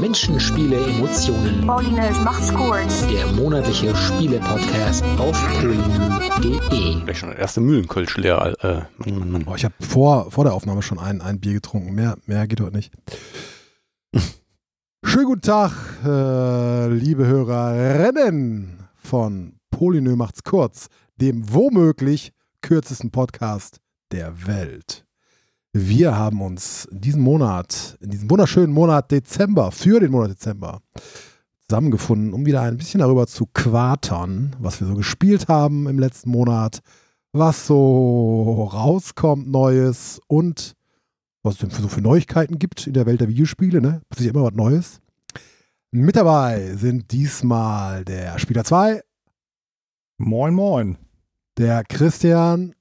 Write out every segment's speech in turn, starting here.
Menschen, Spiele, Emotionen. Paulinus macht's kurz. Der monatliche Spiele-Podcast auf polynym.de. Gleich schon der erste Mühlenkölsch leer. Äh, Mann, Mann, Mann. Oh, ich habe vor, vor der Aufnahme schon ein, ein Bier getrunken. Mehr, mehr geht heute nicht. Schönen guten Tag, äh, liebe Hörerinnen von Polynö macht's kurz, dem womöglich kürzesten Podcast der Welt. Wir haben uns in diesem Monat, in diesem wunderschönen Monat Dezember, für den Monat Dezember, zusammengefunden, um wieder ein bisschen darüber zu quatern, was wir so gespielt haben im letzten Monat, was so rauskommt Neues und was es denn für so für Neuigkeiten gibt in der Welt der Videospiele, ne? Passiert immer was Neues. Mit dabei sind diesmal der Spieler 2, Moin, moin. der Christian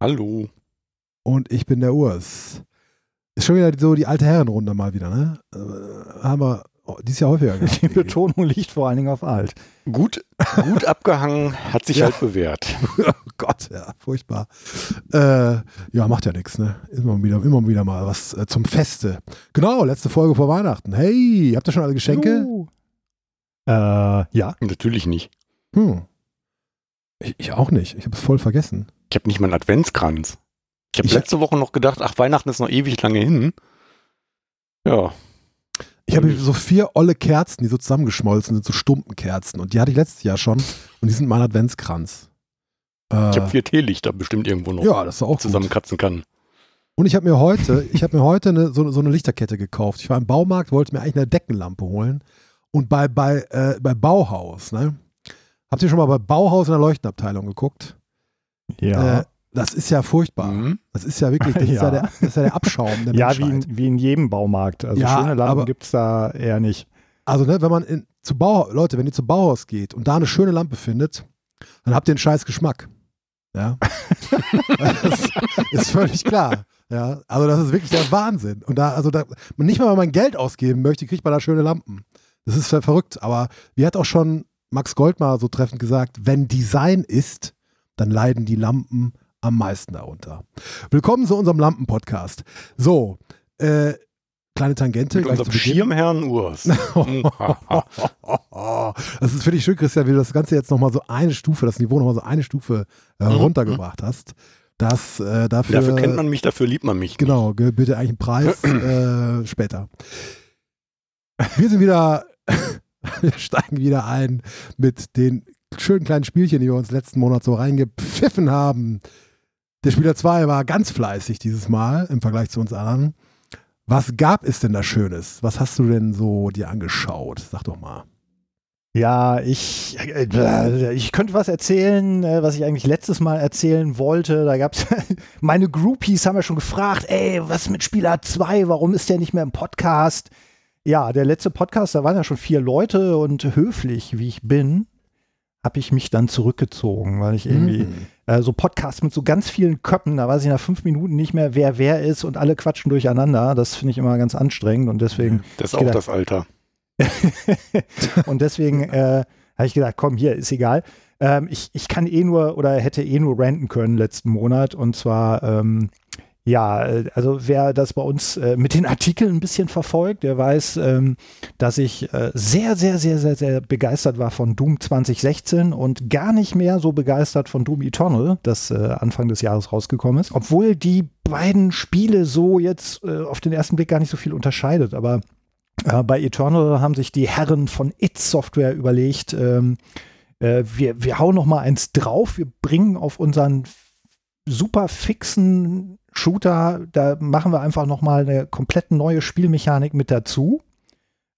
Hallo. und ich bin der Urs. Ist schon wieder so die alte Herrenrunde mal wieder, ne? Äh, haben wir oh, dieses Jahr häufiger gehabt. Die Betonung liegt vor allen Dingen auf alt. Gut, gut abgehangen, hat sich Ja. halt bewährt. oh Gott, ja, furchtbar. Äh, ja, macht ja nichts, ne? Immer wieder, immer wieder mal was äh, zum Feste. Genau, letzte Folge vor Weihnachten. Hey, habt ihr schon alle Geschenke? Äh, ja. Natürlich nicht. Hm. Ich, ich auch nicht. Ich habe es voll vergessen. Ich habe nicht mal einen Adventskranz. Ich habe letzte Woche noch gedacht, ach, Weihnachten ist noch ewig lange hin. Ja, Ich habe so vier olle Kerzen, die so zusammengeschmolzen sind, so Stumpenkerzen. Und die hatte ich letztes Jahr schon. Und die sind mein Adventskranz. Äh, ich habe vier Teelichter bestimmt irgendwo noch ja, das ist auch gut. zusammenkratzen kann. Und ich habe mir heute, ich habe mir heute eine, so, so eine Lichterkette gekauft. Ich war im Baumarkt, wollte mir eigentlich eine Deckenlampe holen. Und bei, bei, äh, bei Bauhaus, ne? Habt ihr schon mal bei Bauhaus in der Leuchtenabteilung geguckt? Ja. Äh, das ist ja furchtbar. Mhm. Das ist ja wirklich, das, Ist, ja Ja. der, das ist ja der Abschaum der ja, wie in, wie in jedem Baumarkt. Also Ja, schöne Lampen gibt es da eher nicht. Also, ne, wenn man in, zu Bau, Leute, wenn ihr zu Bauhaus geht und da eine schöne Lampe findet, dann habt ihr einen scheiß Geschmack. Ja. das ist völlig klar. Ja, also das ist wirklich der Wahnsinn. Und da, also da, nicht mal, wenn man Geld ausgeben möchte, kriegt man da schöne Lampen. Das ist ver- verrückt. Aber wie hat auch schon Max Gold mal so treffend gesagt, wenn Design ist, dann leiden die Lampen am meisten darunter. Willkommen zu unserem Lampen-Podcast. So, äh, kleine Tangente. Mit unserem. Schirmherrn Urs. Mhm. das ist finde ich schön, Christian, wie du das Ganze jetzt nochmal so eine Stufe, das Niveau nochmal so eine Stufe äh, Mhm. runtergebracht hast. Das äh, dafür, dafür kennt man mich, dafür liebt man mich. Genau, ge- bitte eigentlich einen Preis äh, später. Wir sind wieder, wir steigen wieder ein mit den schönen kleinen Spielchen, die wir uns letzten Monat so reingepfiffen haben. Der Spieler 2 war ganz fleißig dieses Mal im Vergleich zu uns anderen. Was gab es denn da Schönes? Was hast du denn so dir angeschaut? Sag doch mal. Ja, ich, äh, ich könnte was erzählen, äh, was ich eigentlich letztes Mal erzählen wollte. Da gab es, meine Groupies haben ja schon gefragt, ey, was mit Spieler 2? Warum ist der nicht mehr im Podcast? Ja, der letzte Podcast, da waren ja schon vier Leute und höflich, wie ich bin, habe ich mich dann zurückgezogen, weil ich irgendwie Mhm. Äh, so Podcasts mit so ganz vielen Köppen, da weiß ich nach fünf Minuten nicht mehr, wer wer ist und alle quatschen durcheinander. Das finde ich immer ganz anstrengend und deswegen Das ist auch gedacht- das Alter. und deswegen äh, habe ich gedacht, komm, hier, ist egal. Ähm, ich, ich kann eh nur oder hätte eh nur ranten können letzten Monat. Und zwar, ähm, ja, äh, also wer das bei uns äh, mit den Artikeln ein bisschen verfolgt, der weiß, ähm, dass ich äh, sehr, sehr, sehr, sehr, sehr begeistert war von Doom 2016 und gar nicht mehr so begeistert von Doom Eternal, das äh, Anfang des Jahres rausgekommen ist. Obwohl die beiden Spiele so jetzt äh, auf den ersten Blick gar nicht so viel unterscheidet, aber äh, bei Eternal haben sich die Herren von It Software überlegt, ähm, äh, wir, wir hauen noch mal eins drauf, wir bringen auf unseren super fixen Shooter, da machen wir einfach noch mal eine komplett neue Spielmechanik mit dazu.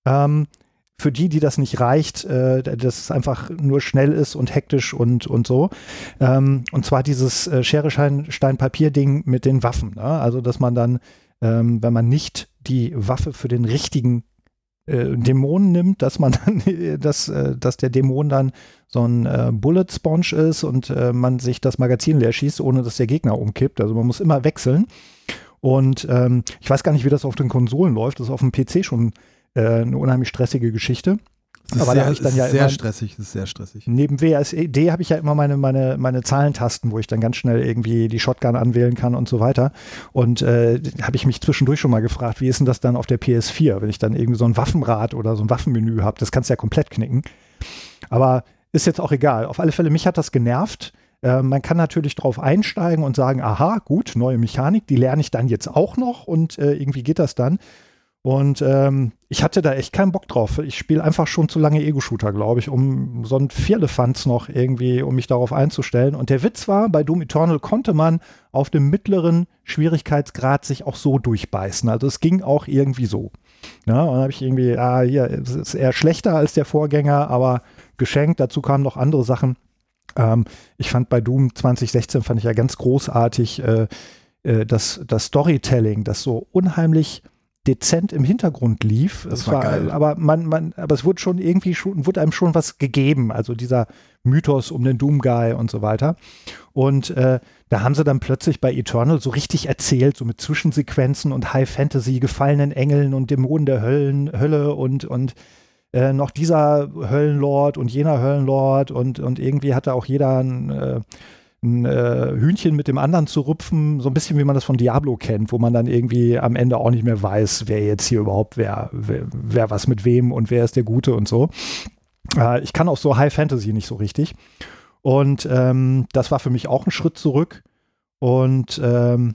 Ähm, für die, die das nicht reicht, äh, dass es einfach nur schnell ist und hektisch und, und so. Ähm, und zwar dieses äh, Schere, Stein, Papier-Ding mit den Waffen. Ne? Also, dass man dann, ähm, wenn man nicht die Waffe für den richtigen äh, Dämonen nimmt, dass man dann, dass, äh, dass der Dämon dann so ein äh, Bullet Sponge ist und äh, man sich das Magazin leer schießt, ohne dass der Gegner umkippt. Also man muss immer wechseln. Und ähm, ich weiß gar nicht, wie das auf den Konsolen läuft. Das ist auf dem PC schon äh, eine unheimlich stressige Geschichte. Das ist Aber da sehr, ich dann ist ja sehr stressig, das ist sehr stressig. Neben WSD habe ich ja immer meine, meine, meine Zahlentasten, wo ich dann ganz schnell irgendwie die Shotgun anwählen kann und so weiter. Und äh, habe ich mich zwischendurch schon mal gefragt, wie ist denn das dann auf der PS4, wenn ich dann irgendwie so ein Waffenrad oder so ein Waffenmenü habe? Das kannst du ja komplett knicken. Aber ist jetzt auch egal. Auf alle Fälle, mich hat das genervt. Äh, man kann natürlich drauf einsteigen und sagen, aha, gut, neue Mechanik, die lerne ich dann jetzt auch noch und äh, irgendwie geht das dann. Und ähm, ich hatte da echt keinen Bock drauf. Ich spiele einfach schon zu lange Ego-Shooter, glaube ich, um so ein Vierlefanz noch irgendwie, um mich darauf einzustellen. Und der Witz war, bei Doom Eternal konnte man auf dem mittleren Schwierigkeitsgrad sich auch so durchbeißen. Also es ging auch irgendwie so. Ja, und dann habe ich irgendwie, ah, hier, es ist eher schlechter als der Vorgänger, aber geschenkt. Dazu kamen noch andere Sachen. Ähm, ich fand bei Doom 2016 fand ich ja ganz großartig äh, äh, das, das Storytelling, das so unheimlich dezent im Hintergrund lief. Das es war geil. Aber man, man, aber es wurde schon irgendwie schon, wurde einem schon was gegeben. Also dieser Mythos um den Doom Guy und so weiter. Und äh, da haben sie dann plötzlich bei Eternal so richtig erzählt, so mit Zwischensequenzen und High Fantasy, gefallenen Engeln und Dämonen der Höllen, Hölle und, und äh, noch dieser Höllenlord und jener Höllenlord und, und irgendwie hatte auch jeder ein, äh, ein äh, Hühnchen mit dem anderen zu rupfen, so ein bisschen wie man das von Diablo kennt, wo man dann irgendwie am Ende auch nicht mehr weiß, wer jetzt hier überhaupt wer, wer, wer was mit wem und wer ist der Gute und so. Äh, ich kann auch so High Fantasy nicht so richtig. Und ähm, das war für mich auch ein Schritt zurück. Und ähm,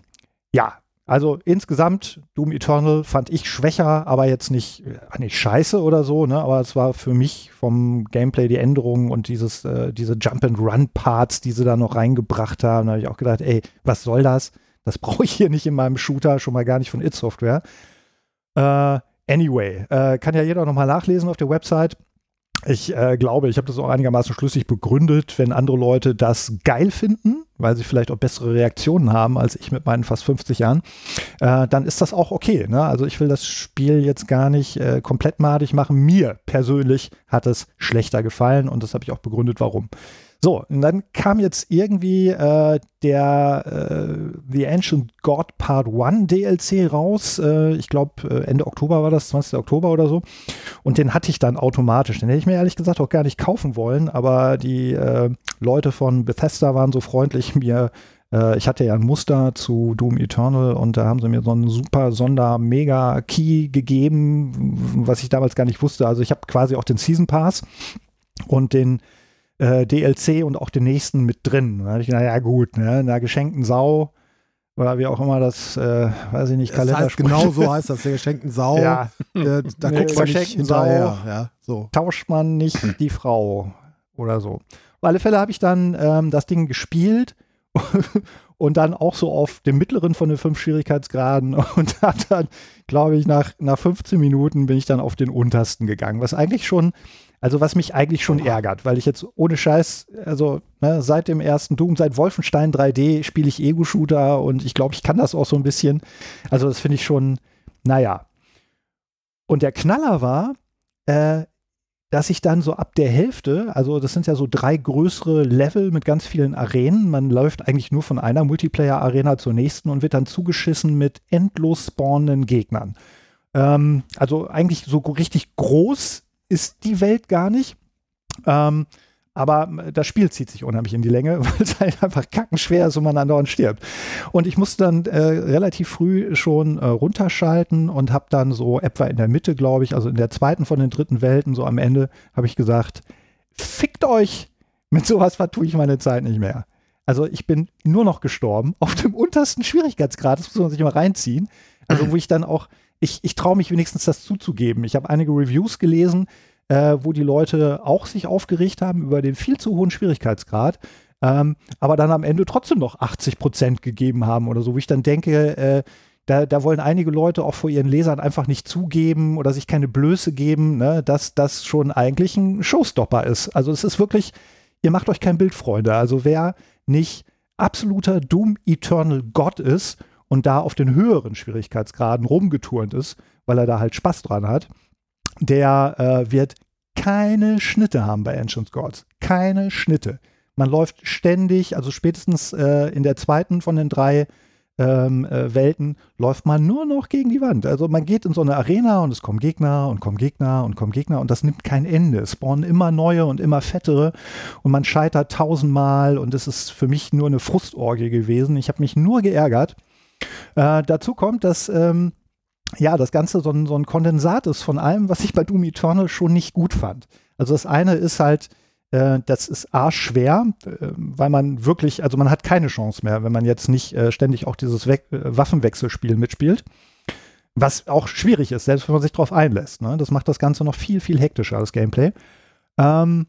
ja, also insgesamt Doom Eternal fand ich schwächer, aber jetzt nicht, äh, nicht scheiße oder so, ne? Aber es war für mich vom Gameplay die Änderungen und dieses, äh, diese Jump-and-Run-Parts, die sie da noch reingebracht haben. Da habe ich auch gedacht, ey, was soll das? Das brauche ich hier nicht in meinem Shooter, schon mal gar nicht von It Software. Äh, anyway, äh, kann ja jeder nochmal nachlesen auf der Website. Ich äh, glaube, ich habe das auch einigermaßen schlüssig begründet, wenn andere Leute das geil finden, weil sie vielleicht auch bessere Reaktionen haben als ich mit meinen fast 50 Jahren, äh, dann ist das auch okay. Ne? Also ich will das Spiel jetzt gar nicht äh, komplett madig machen. Mir persönlich hat es schlechter gefallen und das habe ich auch begründet, warum. So, und dann kam jetzt irgendwie äh, der äh, The Ancient God Part 1 DLC raus. Äh, ich glaube, äh, Ende Oktober war das, 20. Oktober oder so. Und den hatte ich dann automatisch. Den hätte ich mir ehrlich gesagt auch gar nicht kaufen wollen, aber die äh, Leute von Bethesda waren so freundlich, mir äh, ich hatte ja ein Muster zu Doom Eternal und da haben sie mir so einen super Sonder-Mega-Key gegeben, was ich damals gar nicht wusste. Also ich habe quasi auch den Season Pass und den äh, DLC und auch den nächsten mit drin. Da ich, naja, gut, ne, einer geschenkten Sau oder wie auch immer das, äh, weiß ich nicht, Das heißt, genau so heißt das, der geschenkten Sau. Ja, Äh, da Nee, guckt man nicht hinterher. Sau. Ja, so. tauscht man nicht die Frau oder so. Auf alle Fälle habe ich dann ähm, das Ding gespielt und dann auch so auf dem mittleren von den fünf Schwierigkeitsgraden und habe dann, glaube ich, nach, nach 15 Minuten bin ich dann auf den untersten gegangen, was eigentlich schon, also was mich eigentlich schon ärgert, weil ich jetzt ohne Scheiß, also ne, seit dem ersten Doom, seit Wolfenstein 3D spiele ich Ego-Shooter und ich glaube, ich kann das auch so ein bisschen. Also das finde ich schon, naja. Und der Knaller war, äh, dass ich dann so ab der Hälfte, also das sind ja so drei größere Level mit ganz vielen Arenen. Man läuft eigentlich nur von einer Multiplayer-Arena zur nächsten und wird dann zugeschissen mit endlos spawnenden Gegnern. Ähm, also eigentlich so richtig groß ist die Welt gar nicht. Ähm, aber das Spiel zieht sich unheimlich in die Länge, weil es halt einfach kackenschwer ist und man andauernd stirbt. Und ich musste dann äh, relativ früh schon äh, runterschalten und habe dann so etwa in der Mitte, glaube ich, also in der zweiten von den dritten Welten, so am Ende, habe ich gesagt, fickt euch, mit sowas vertue ich meine Zeit nicht mehr. Also ich bin nur noch gestorben, auf dem untersten Schwierigkeitsgrad, das muss man sich mal reinziehen. Also wo ich dann auch, ich, ich traue mich wenigstens das zuzugeben. Ich habe einige Reviews gelesen, äh, wo die Leute auch sich aufgeregt haben über den viel zu hohen Schwierigkeitsgrad, ähm, aber dann am Ende trotzdem noch 80 Prozent gegeben haben oder so, wo ich dann denke, äh, da, da wollen einige Leute auch vor ihren Lesern einfach nicht zugeben oder sich keine Blöße geben, ne, dass das schon eigentlich ein Showstopper ist. Also es ist wirklich, ihr macht euch kein Bild, Freunde. Also wer nicht absoluter Doom Eternal Gott ist und da auf den höheren Schwierigkeitsgraden rumgeturnt ist, weil er da halt Spaß dran hat, der äh, wird keine Schnitte haben bei Ancient Gods. Keine Schnitte. Man läuft ständig, also spätestens äh, in der zweiten von den drei ähm, äh, Welten läuft man nur noch gegen die Wand. Also man geht in so eine Arena und es kommen Gegner und kommen Gegner und kommen Gegner und das nimmt kein Ende. Es spawnen immer neue und immer fettere und man scheitert tausendmal und es ist für mich nur eine Frustorgie gewesen. Ich habe mich nur geärgert. Äh, dazu kommt, dass ähm, ja, das Ganze so ein, so ein Kondensat ist von allem, was ich bei Doom Eternal schon nicht gut fand. Also das eine ist halt, äh, das ist arschschwer, äh, weil man wirklich, also man hat keine Chance mehr, wenn man jetzt nicht äh, ständig auch dieses We äh, Waffenwechselspiel mitspielt. Was auch schwierig ist, selbst wenn man sich darauf einlässt. Ne? Das macht das Ganze noch viel, viel hektischer, das Gameplay. Ähm,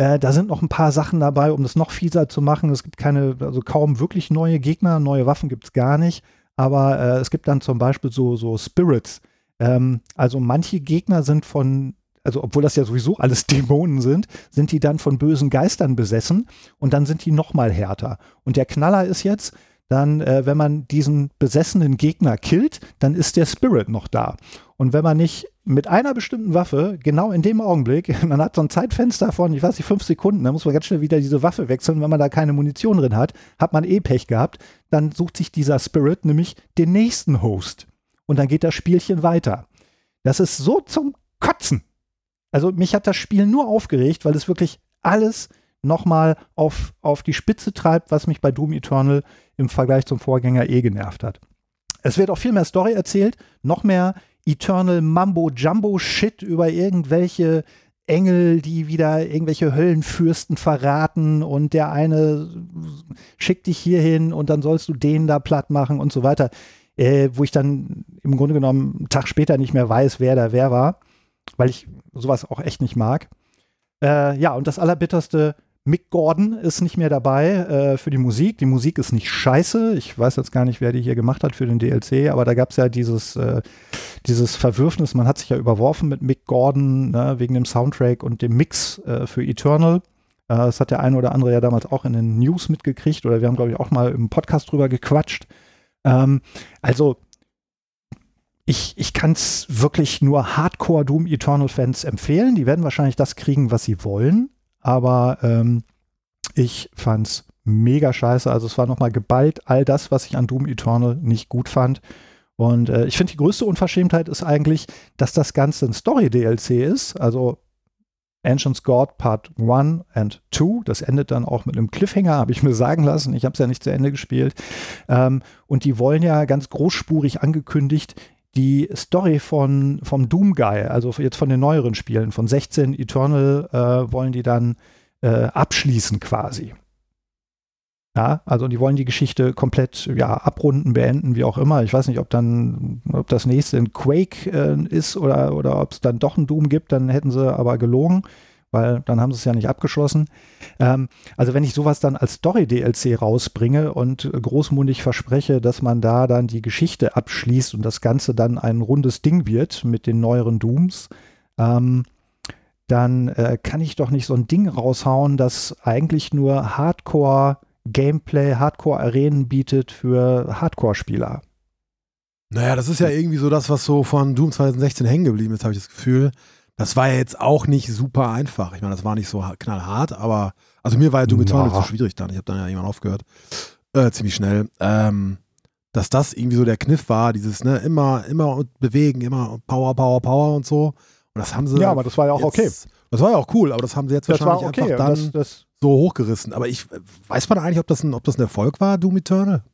äh, da sind noch ein paar Sachen dabei, um das noch fieser zu machen. Es gibt keine, also kaum wirklich neue Gegner, neue Waffen gibt es gar nicht. Aber äh, es gibt dann zum Beispiel so, so Spirits. Ähm, also manche Gegner sind von also obwohl das ja sowieso alles Dämonen sind, sind die dann von bösen Geistern besessen und dann sind die noch mal härter. Und der Knaller ist jetzt, dann, äh, wenn man diesen besessenen Gegner killt, dann ist der Spirit noch da. Und wenn man nicht mit einer bestimmten Waffe, genau in dem Augenblick, man hat so ein Zeitfenster von, ich weiß nicht, fünf Sekunden, da muss man ganz schnell wieder diese Waffe wechseln. Wenn man da keine Munition drin hat, hat man eh Pech gehabt. Dann sucht sich dieser Spirit nämlich den nächsten Host. Und dann geht das Spielchen weiter. Das ist so zum Kotzen. Also mich hat das Spiel nur aufgeregt, weil es wirklich alles nochmal auf, auf die Spitze treibt, was mich bei Doom Eternal im Vergleich zum Vorgänger eh genervt hat. Es wird auch viel mehr Story erzählt, noch mehr Eternal Mambo Jumbo Shit über irgendwelche Engel, die wieder irgendwelche Höllenfürsten verraten und der eine schickt dich hierhin und dann sollst du den da platt machen und so weiter, äh, wo ich dann im Grunde genommen einen Tag später nicht mehr weiß, wer da wer war weil ich sowas auch echt nicht mag. Äh, ja, und das Allerbitterste, Mick Gordon ist nicht mehr dabei äh, für die Musik. Die Musik ist nicht scheiße. Ich weiß jetzt gar nicht, wer die hier gemacht hat für den DLC, aber da gab es ja dieses, äh, dieses Verwürfnis. Man hat sich ja überworfen mit Mick Gordon ne, wegen dem Soundtrack und dem Mix äh, für Eternal. Äh, das hat der eine oder andere ja damals auch in den News mitgekriegt oder wir haben, glaube ich, auch mal im Podcast drüber gequatscht. Ähm, also ich, ich kann es wirklich nur Hardcore Doom Eternal Fans empfehlen. Die werden wahrscheinlich das kriegen, was sie wollen. Aber ähm, ich fand's mega scheiße. Also es war nochmal geballt all das, was ich an Doom Eternal nicht gut fand. Und äh, ich finde, die größte Unverschämtheit ist eigentlich, dass das Ganze ein Story-DLC ist. Also Ancients God Part 1 and 2. Das endet dann auch mit einem Cliffhanger, habe ich mir sagen lassen. Ich habe es ja nicht zu Ende gespielt. Ähm, und die wollen ja ganz großspurig angekündigt die Story von, vom Doom Guy, also jetzt von den neueren Spielen, von 16 Eternal, äh, wollen die dann äh, abschließen quasi. Ja, also die wollen die Geschichte komplett ja, abrunden, beenden, wie auch immer. Ich weiß nicht, ob dann, ob das nächste ein Quake äh, ist oder, oder ob es dann doch ein Doom gibt, dann hätten sie aber gelogen weil dann haben sie es ja nicht abgeschlossen. Ähm, also wenn ich sowas dann als Story-DLC rausbringe und großmundig verspreche, dass man da dann die Geschichte abschließt und das Ganze dann ein rundes Ding wird mit den neueren Dooms, ähm, dann äh, kann ich doch nicht so ein Ding raushauen, das eigentlich nur Hardcore-Gameplay, Hardcore-Arenen bietet für Hardcore-Spieler. Naja, das ist ja irgendwie so das, was so von Doom 2016 hängen geblieben ist, habe ich das Gefühl. Das war ja jetzt auch nicht super einfach. Ich meine, das war nicht so knallhart, aber also mir war ja Doom Eternal zu schwierig dann. Ich habe dann ja irgendwann aufgehört. Äh, ziemlich schnell. Ähm, dass das irgendwie so der Kniff war, dieses, ne, immer, immer bewegen, immer Power, Power, Power und so. Und das haben sie. Ja, aber das war ja auch jetzt, okay. Das war ja auch cool, aber das haben sie jetzt das wahrscheinlich okay. einfach dann das, das so hochgerissen. Aber ich weiß man eigentlich, ob das ein, ob das ein Erfolg war, Doom Eternal?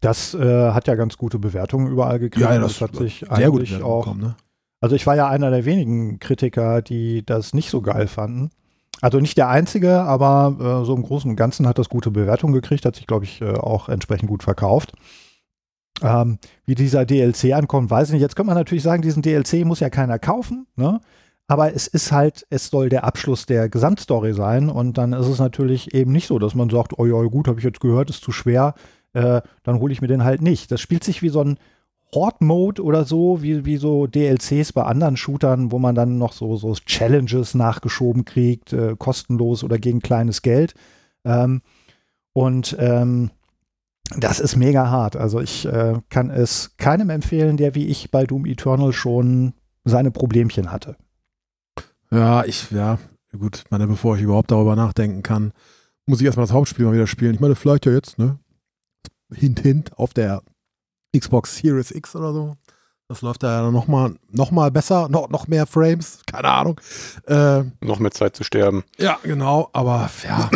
Das äh, hat ja ganz gute Bewertungen überall gekriegt. Ja, das, das hat sich sehr gut eigentlich auch bekommen, ne? Also ich war ja einer der wenigen Kritiker, die das nicht so geil fanden. Also nicht der einzige, aber äh, so im Großen und Ganzen hat das gute Bewertungen gekriegt, hat sich, glaube ich, äh, auch entsprechend gut verkauft. Ähm, wie dieser DLC ankommt, weiß ich nicht. Jetzt könnte man natürlich sagen, diesen DLC muss ja keiner kaufen, ne? Aber es ist halt, es soll der Abschluss der Gesamtstory sein und dann ist es natürlich eben nicht so, dass man sagt, oh ja, gut, habe ich jetzt gehört, ist zu schwer, äh, dann hole ich mir den halt nicht. Das spielt sich wie so ein, Horde-Mode oder so, wie, wie so DLCs bei anderen Shootern, wo man dann noch so, so Challenges nachgeschoben kriegt, äh, kostenlos oder gegen kleines Geld. Ähm, und ähm, das ist mega hart. Also ich äh, kann es keinem empfehlen, der wie ich bei Doom Eternal schon seine Problemchen hatte. Ja, ich, ja, gut, meine, bevor ich überhaupt darüber nachdenken kann, muss ich erstmal das Hauptspiel mal wieder spielen. Ich meine, vielleicht ja jetzt, ne? Hint, hint, auf der Xbox Series X oder so. Das läuft da ja nochmal noch mal besser, noch, noch mehr Frames, keine Ahnung. Äh, Noch mehr Zeit zu sterben. ja, genau, aber ja.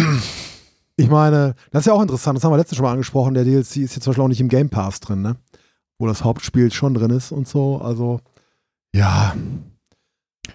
Ich meine, das ist ja auch interessant, das haben wir letztens schon mal angesprochen, der DLC ist jetzt zum Beispiel auch nicht im Game Pass drin, ne? Wo das Hauptspiel schon drin ist und so, also ja.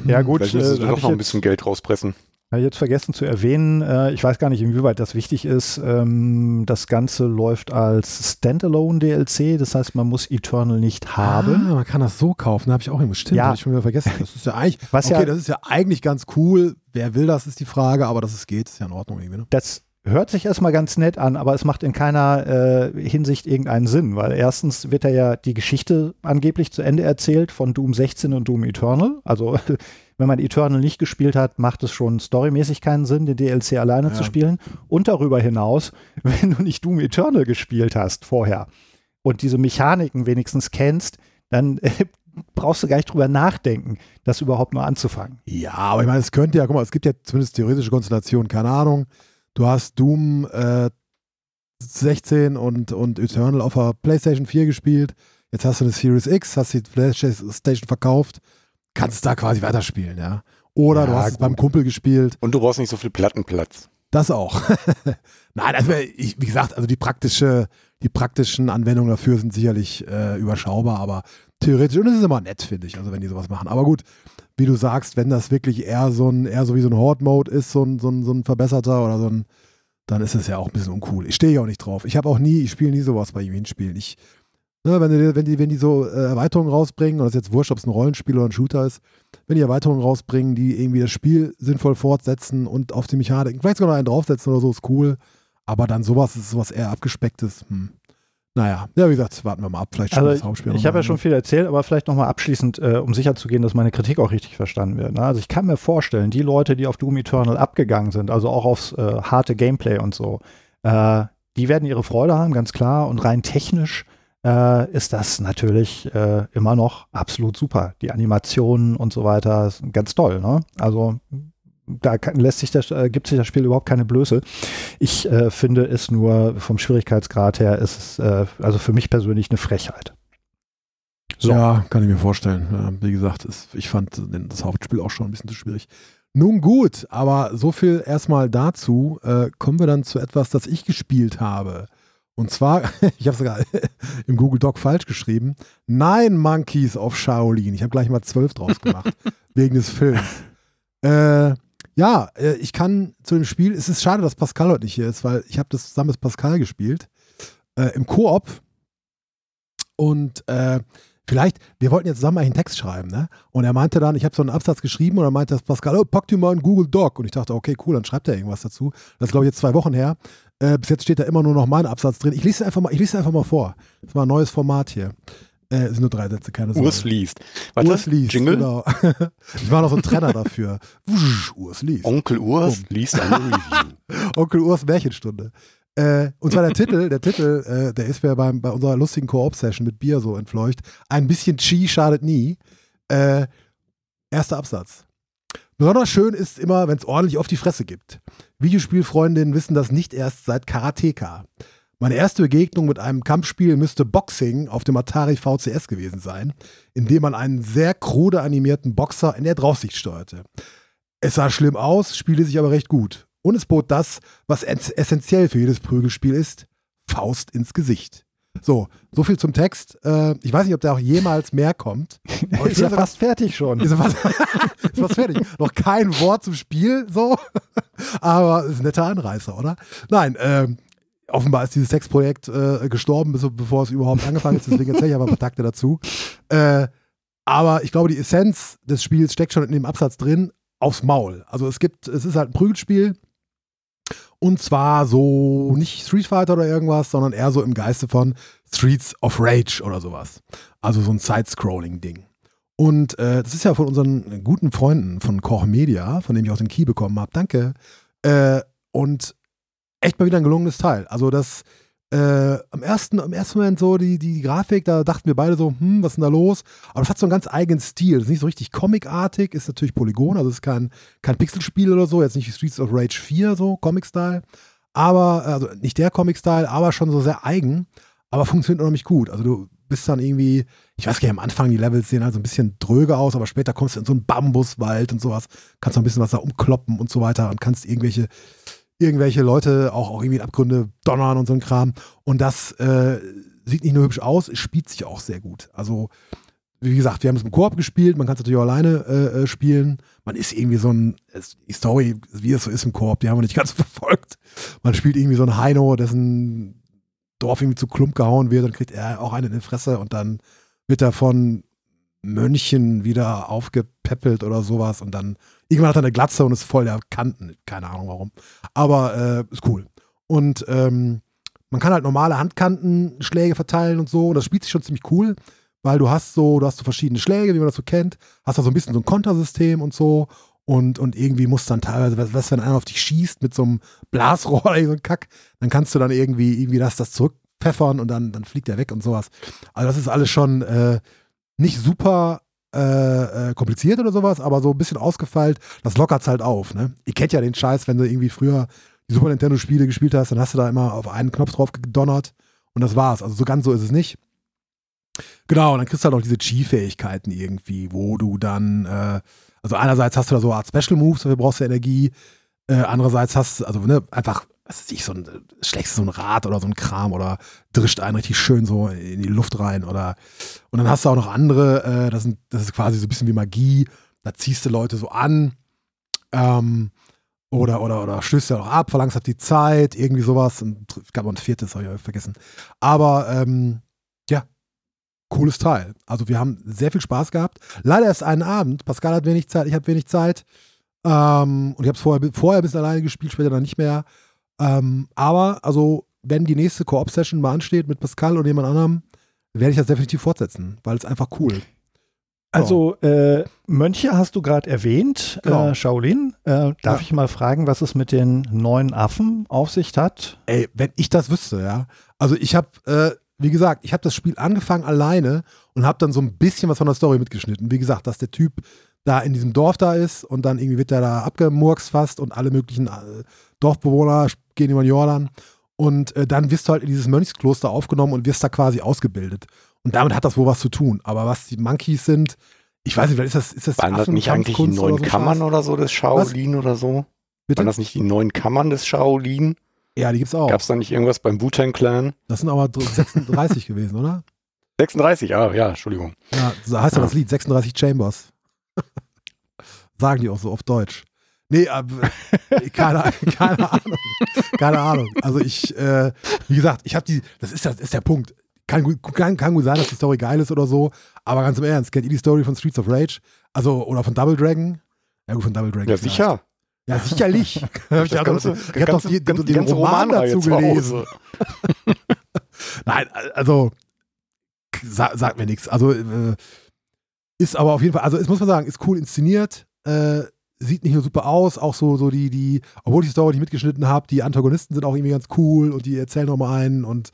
Ja, gut, Vielleicht müssen äh, sie hab doch noch ein bisschen Geld rauspressen. Jetzt vergessen zu erwähnen, äh, ich weiß gar nicht, inwieweit das wichtig ist. Ähm, das Ganze läuft als Standalone-DLC, das heißt, man muss Eternal nicht haben. Ah, man kann das so kaufen, da habe ich auch irgendwas. Stimmt, Ja. habe ich schon wieder vergessen. Das ist ja eigentlich, Was okay, ja- das ist ja eigentlich ganz cool. Wer will das, ist die Frage, aber dass es geht, ist ja in Ordnung irgendwie, ne? Das hört sich erstmal ganz nett an, aber es macht in keiner äh, Hinsicht irgendeinen Sinn, weil erstens wird da ja die Geschichte angeblich zu Ende erzählt von Doom 16 und Doom Eternal. Also wenn man Eternal nicht gespielt hat, macht es schon storymäßig keinen Sinn, den DLC alleine Ja. zu spielen. Und darüber hinaus, wenn du nicht Doom Eternal gespielt hast vorher und diese Mechaniken wenigstens kennst, dann äh, brauchst du gar nicht drüber nachdenken, das überhaupt nur anzufangen. Ja, aber ich meine, es könnte ja, guck mal, es gibt ja zumindest theoretische Konstellationen, keine Ahnung. Du hast Doom äh, 16 und, und Eternal auf der PlayStation 4 gespielt. Jetzt hast du eine Series X, hast die PlayStation verkauft, kannst da quasi weiterspielen, ja. Oder du Ja, hast es gut. beim Kumpel gespielt. Und du brauchst nicht so viel Plattenplatz. Das auch. Nein, also ich, wie gesagt, also die praktische, die praktischen Anwendungen dafür sind sicherlich äh, überschaubar, aber theoretisch, und es ist immer nett, finde ich, also wenn die sowas machen. Aber gut, wie du sagst, wenn das wirklich eher so ein, eher so wie so ein Horde-Mode ist, so ein, so, ein, so ein verbesserter oder so ein, dann ist es ja auch ein bisschen uncool. Ich stehe ja auch nicht drauf. Ich habe auch nie, ich spiele nie sowas bei Spielen. Ich, ne, wenn, die, wenn, die, wenn die so äh, Erweiterungen rausbringen, und das ist jetzt wurscht, ob es ein Rollenspiel oder ein Shooter ist, wenn die Erweiterungen rausbringen, die irgendwie das Spiel sinnvoll fortsetzen und auf die Mechanik, vielleicht sogar noch einen draufsetzen oder so, ist cool. Aber dann sowas ist sowas eher abgespecktes. Hm. Naja, ja, wie gesagt, warten wir mal ab. Vielleicht schon Also das Hauptspiel. ich habe ja schon viel erzählt, aber vielleicht nochmal abschließend, äh, um sicherzugehen, dass meine Kritik auch richtig verstanden wird. Ne? Also ich kann mir vorstellen, die Leute, die auf Doom Eternal abgegangen sind, also auch aufs äh, harte Gameplay und so, äh, die werden ihre Freude haben, ganz klar. Und rein technisch äh, ist das natürlich äh, immer noch absolut super. Die Animationen und so weiter sind ganz toll. Ne? Also da lässt sich das, äh, gibt sich das Spiel überhaupt keine Blöße. Ich äh, finde es nur vom Schwierigkeitsgrad her ist es äh, also für mich persönlich eine Frechheit. So. Ja, kann ich mir vorstellen. Ja, wie gesagt, es, ich fand das Hauptspiel auch schon ein bisschen zu schwierig. Nun gut, aber so viel erstmal dazu. Äh, kommen wir dann zu etwas, das ich gespielt habe. Und zwar, ich habe sogar im Google Doc falsch geschrieben. Nine Monkeys of Shaolin. Ich habe gleich mal zwölf draus gemacht, wegen des Films. Äh, ja, äh, ich kann zu dem Spiel, es ist schade, dass Pascal heute nicht hier ist, weil ich habe das zusammen mit Pascal gespielt. Äh, Im Koop. Und äh, vielleicht, wir wollten jetzt zusammen eigentlich einen Text schreiben, ne? Und er meinte dann, ich habe so einen Absatz geschrieben und er meinte das Pascal, oh, pack dir mal einen Google Doc. Und ich dachte, okay, cool, dann schreibt er irgendwas dazu. Das ist, glaube ich, jetzt zwei Wochen her. Äh, bis jetzt steht da immer nur noch mein Absatz drin. Ich lese es einfach mal, ich lese es einfach mal vor. Das war ein neues Format hier. Äh, es sind nur drei Sätze, keine Sorge. Urs liest. Warte, Urs liest, Jingle. genau. ich war noch so ein Trenner dafür. Urs liest. Onkel Urs Bumm. liest eine Review. Onkel Urs Märchenstunde. Äh, und zwar der Titel, der Titel, äh, der ist mir beim, bei unserer lustigen Koop-Session mit Bier so entfleucht. Ein bisschen Chi schadet nie. Äh, erster Absatz. Besonders schön ist immer, wenn es ordentlich auf die Fresse gibt. Videospielfreundinnen wissen das nicht erst seit Karateka. Meine erste Begegnung mit einem Kampfspiel müsste Boxing auf dem Atari VCS gewesen sein, in dem man einen sehr krude animierten Boxer in der Draufsicht steuerte. Es sah schlimm aus, spielte sich aber recht gut. Und es bot das, was ess- essentiell für jedes Prügelspiel ist: Faust ins Gesicht. So, so viel zum Text. Äh, ich weiß nicht, ob da auch jemals mehr kommt. Aber ich ist ja fast fertig schon. ist fast, ist fast fertig. Noch kein Wort zum Spiel, so. Aber ist ein netter Anreißer, oder? Nein, ähm, offenbar ist dieses Textprojekt äh, gestorben, bevor es überhaupt angefangen ist. Deswegen erzähle ich aber ein paar Takte dazu. Äh, aber ich glaube, die Essenz des Spiels steckt schon in dem Absatz drin, aufs Maul. Also es gibt, es ist halt ein Prügelspiel. Und zwar so nicht Street Fighter oder irgendwas, sondern eher so im Geiste von Streets of Rage oder sowas. Also so ein Side-Scrolling-Ding. Und äh, das ist ja von unseren guten Freunden von Koch Media, von dem ich auch den Key bekommen habe. Danke. Äh, und echt mal wieder ein gelungenes Teil. Also das äh, am, ersten, am ersten Moment so die, die Grafik, da dachten wir beide so, hm, was ist denn da los? Aber das hat so einen ganz eigenen Stil. Das ist nicht so richtig comicartig, ist natürlich Polygon, also es ist kein, kein Pixelspiel oder so, jetzt nicht wie Streets of Rage 4, so Comic-Style. Aber, also nicht der Comic-Style, aber schon so sehr eigen, aber funktioniert unheimlich gut. Also du bist dann irgendwie, ich weiß gar nicht, am Anfang die Levels sehen halt so ein bisschen dröge aus, aber später kommst du in so einen Bambuswald und sowas, kannst noch ein bisschen was da umkloppen und so weiter und kannst irgendwelche irgendwelche Leute auch, auch irgendwie in Abgründe donnern und so ein Kram. Und das äh, sieht nicht nur hübsch aus, es spielt sich auch sehr gut. Also, wie gesagt, wir haben es im Koop gespielt, man kann es natürlich auch alleine äh, äh, spielen. Man ist irgendwie so ein, die Story, wie es so ist im Koop, die haben wir nicht ganz verfolgt. Man spielt irgendwie so ein Heino, dessen Dorf irgendwie zu Klump gehauen wird und kriegt er auch einen in die Fresse und dann wird er von Mönchen wieder aufgepäppelt oder sowas und dann irgendwann hat er eine Glatze und ist voll der Kanten. Keine Ahnung warum. Aber äh, ist cool. Und ähm, man kann halt normale Handkantenschläge verteilen und so. Und das spielt sich schon ziemlich cool, weil du hast so, du hast so verschiedene Schläge, wie man das so kennt. Hast da so ein bisschen so ein Kontersystem und so. Und, und irgendwie muss dann teilweise, was, was wenn einer auf dich schießt mit so einem Blasrohr oder so ein Kack, dann kannst du dann irgendwie, irgendwie das, das zurückpfeffern und dann, dann fliegt er weg und sowas. Also das ist alles schon äh, nicht super äh, äh, kompliziert oder sowas, aber so ein bisschen ausgefeilt, das lockert es halt auf. Ne? Ihr kennt ja den Scheiß, wenn du irgendwie früher die Super Nintendo-Spiele gespielt hast, dann hast du da immer auf einen Knopf drauf gedonnert und das war's. Also so ganz so ist es nicht. Genau, und dann kriegst du halt auch diese Chi-Fähigkeiten irgendwie, wo du dann, äh, also einerseits hast du da so eine Art Special Moves, dafür brauchst du Energie, äh, andererseits hast du, also ne, einfach was weiß ich, so ein, schlägst so ein Rad oder so ein Kram oder drischt einen richtig schön so in die Luft rein oder und dann hast du auch noch andere, äh, das, sind, das ist quasi so ein bisschen wie Magie, da ziehst du Leute so an ähm, oder, oder, oder stößt ja auch ab, verlangst halt die Zeit, irgendwie sowas und es gab noch ein viertes, habe ich vergessen. Aber ähm, ja, cooles Teil. Also wir haben sehr viel Spaß gehabt. Leider erst einen Abend, Pascal hat wenig Zeit, ich habe wenig Zeit ähm, und ich habe es vorher, vorher ein bisschen alleine gespielt, später dann nicht mehr. Ähm, aber, also, wenn die nächste Koop-Session mal ansteht mit Pascal oder jemand anderem, werde ich das definitiv fortsetzen, weil es einfach cool. Also äh, Mönche hast du gerade erwähnt, genau. äh, Shaolin. Äh, darf ja. ich mal fragen, was es mit den neuen Affen auf sich hat? Ey, wenn ich das wüsste, ja. Also ich habe, äh, wie gesagt, ich habe das Spiel angefangen alleine und habe dann so ein bisschen was von der Story mitgeschnitten. Wie gesagt, dass der Typ da in diesem Dorf da ist und dann irgendwie wird der da abgemurkst fast und alle möglichen äh, Dorfbewohner gehen über den Jordan. Und äh, dann wirst du halt in dieses Mönchskloster aufgenommen und wirst da quasi ausgebildet. Und damit hat das wohl was zu tun. Aber was die Monkeys sind, ich weiß nicht, ist das, ist das Waren das nicht eigentlich die neuen so Kammern Spaß? oder so des Shaolin was? oder so? Bitte? Waren das nicht die neuen Kammern des Shaolin? Ja, die gibt's auch. Gab es da nicht irgendwas beim Wu-Tang Clan? Das sind aber 36 gewesen, oder? 36, ah, ja, Entschuldigung. Ja, so heißt ja das Lied, 36 Chambers. Sagen die auch so auf Deutsch. Nee, äh, keine, keine Ahnung. Keine Ahnung. Also ich, äh, wie gesagt, ich habe die, das ist, das ist der Punkt. Kann, kann, kann gut sein, dass die Story geil ist oder so, aber ganz im Ernst, kennt ihr die Story von Streets of Rage? Also, oder von Double Dragon? Ja gut, von Double Dragon. Ja, sicher. Ja, sicherlich. ich habe doch die, die, den Roman dazu gelesen. Nein, also sa sagt mir nichts. Also äh, ist aber auf jeden Fall, also es muss man sagen, ist cool inszeniert. Äh, sieht nicht nur super aus, auch so, so die, die, obwohl ich die Story nicht mitgeschnitten habe, die Antagonisten sind auch irgendwie ganz cool und die erzählen nochmal einen und,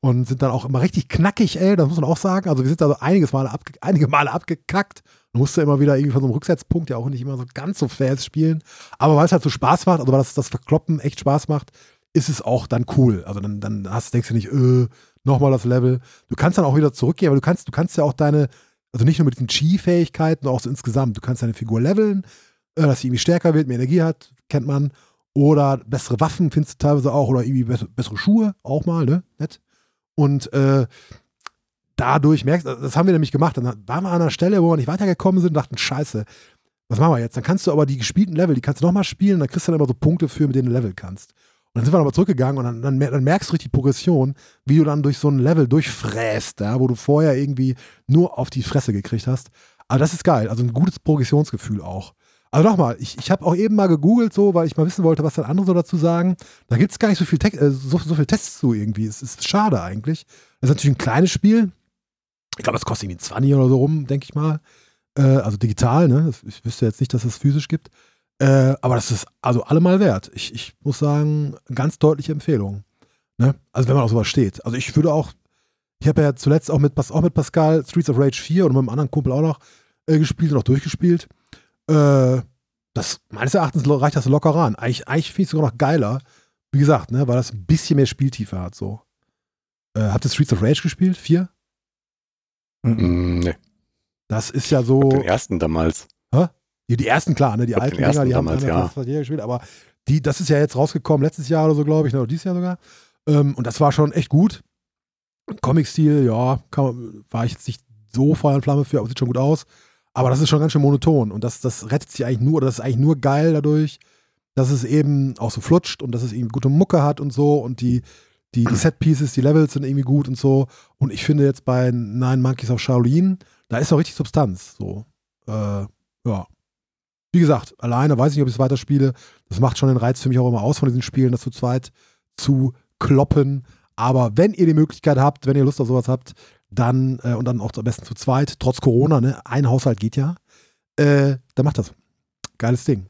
und sind dann auch immer richtig knackig, ey, das muss man auch sagen. Also wir sind da so einiges Mal abge, einige Male abgekackt. Man musste immer wieder irgendwie von so einem Rücksetzpunkt ja auch nicht immer so ganz so fast spielen. Aber weil es halt so Spaß macht, also weil das, das Verkloppen echt Spaß macht, ist es auch dann cool. Also dann, dann hast, denkst du nicht, äh, nochmal das Level. Du kannst dann auch wieder zurückgehen, aber du kannst, du kannst ja auch deine, also nicht nur mit den Chi-Fähigkeiten, auch so insgesamt. Du kannst deine Figur leveln, dass sie irgendwie stärker wird, mehr Energie hat, kennt man. Oder bessere Waffen findest du teilweise auch. Oder irgendwie bessere Schuhe auch mal, ne? Nett. Und äh, dadurch merkst du, das haben wir nämlich gemacht. Dann waren wir an einer Stelle, wo wir nicht weitergekommen sind und dachten, scheiße, was machen wir jetzt? Dann kannst du aber die gespielten Level, die kannst du nochmal spielen, dann kriegst du dann immer so Punkte für, mit denen du Level kannst. Und dann sind wir nochmal zurückgegangen und dann, dann, dann, merkst du richtig die Progression, wie du dann durch so ein Level durchfräst, ja, wo du vorher irgendwie nur auf die Fresse gekriegt hast. Aber das ist geil, also ein gutes Progressionsgefühl auch. Also nochmal, ich, ich habe auch eben mal gegoogelt, so, weil ich mal wissen wollte, was dann andere so dazu sagen. Da gibt es gar nicht so viel, äh, so, so viel Tests zu irgendwie. Es ist schade eigentlich. Das ist natürlich ein kleines Spiel. Ich glaube, das kostet irgendwie 20 oder so rum, denke ich mal. Äh, also digital, ne? Ich wüsste jetzt nicht, dass es physisch gibt. Äh, aber das ist also allemal wert. Ich, ich muss sagen, ganz deutliche Empfehlung. Ne? Also wenn man auf sowas steht. Also ich würde auch, ich habe ja zuletzt auch mit, auch mit Pascal Streets of Rage 4 und mit einem anderen Kumpel auch noch äh, gespielt und auch durchgespielt. Äh, das, meines Erachtens reicht das locker ran. Eigentlich, eigentlich finde ich es sogar noch geiler. Wie gesagt, ne, weil das ein bisschen mehr Spieltiefe hat. So. Äh, habt ihr Streets of Rage gespielt? Vier? Mm, nee. Das ist ja so. Den ersten damals. Hä? Die, die ersten, klar, ne? Die alten Dinger, die damals, haben ja. das gespielt, aber die, das ist ja jetzt rausgekommen, letztes Jahr oder so, glaube ich, ne, oder dieses Jahr sogar. Ähm, und das war schon echt gut. Comic-Stil, ja, kann, war ich jetzt nicht so Feuer und Flamme für, aber sieht schon gut aus. Aber das ist schon ganz schön monoton und das, das rettet sich eigentlich nur, oder das ist eigentlich nur geil dadurch, dass es eben auch so flutscht und dass es irgendwie gute Mucke hat und so und die, die, die Set-Pieces, die Levels sind irgendwie gut und so. Und ich finde jetzt bei Nine Monkeys of Shaolin, da ist auch richtig Substanz. So. Äh, ja. Wie gesagt, alleine weiß ich nicht, ob ich es weiterspiele. Das macht schon den Reiz für mich auch immer aus von diesen Spielen, das zu zweit zu kloppen. Aber wenn ihr die Möglichkeit habt, wenn ihr Lust auf sowas habt, dann äh, und dann auch am besten zu zweit, trotz Corona, ne? Ein Haushalt geht ja. Äh, dann macht das. Geiles Ding.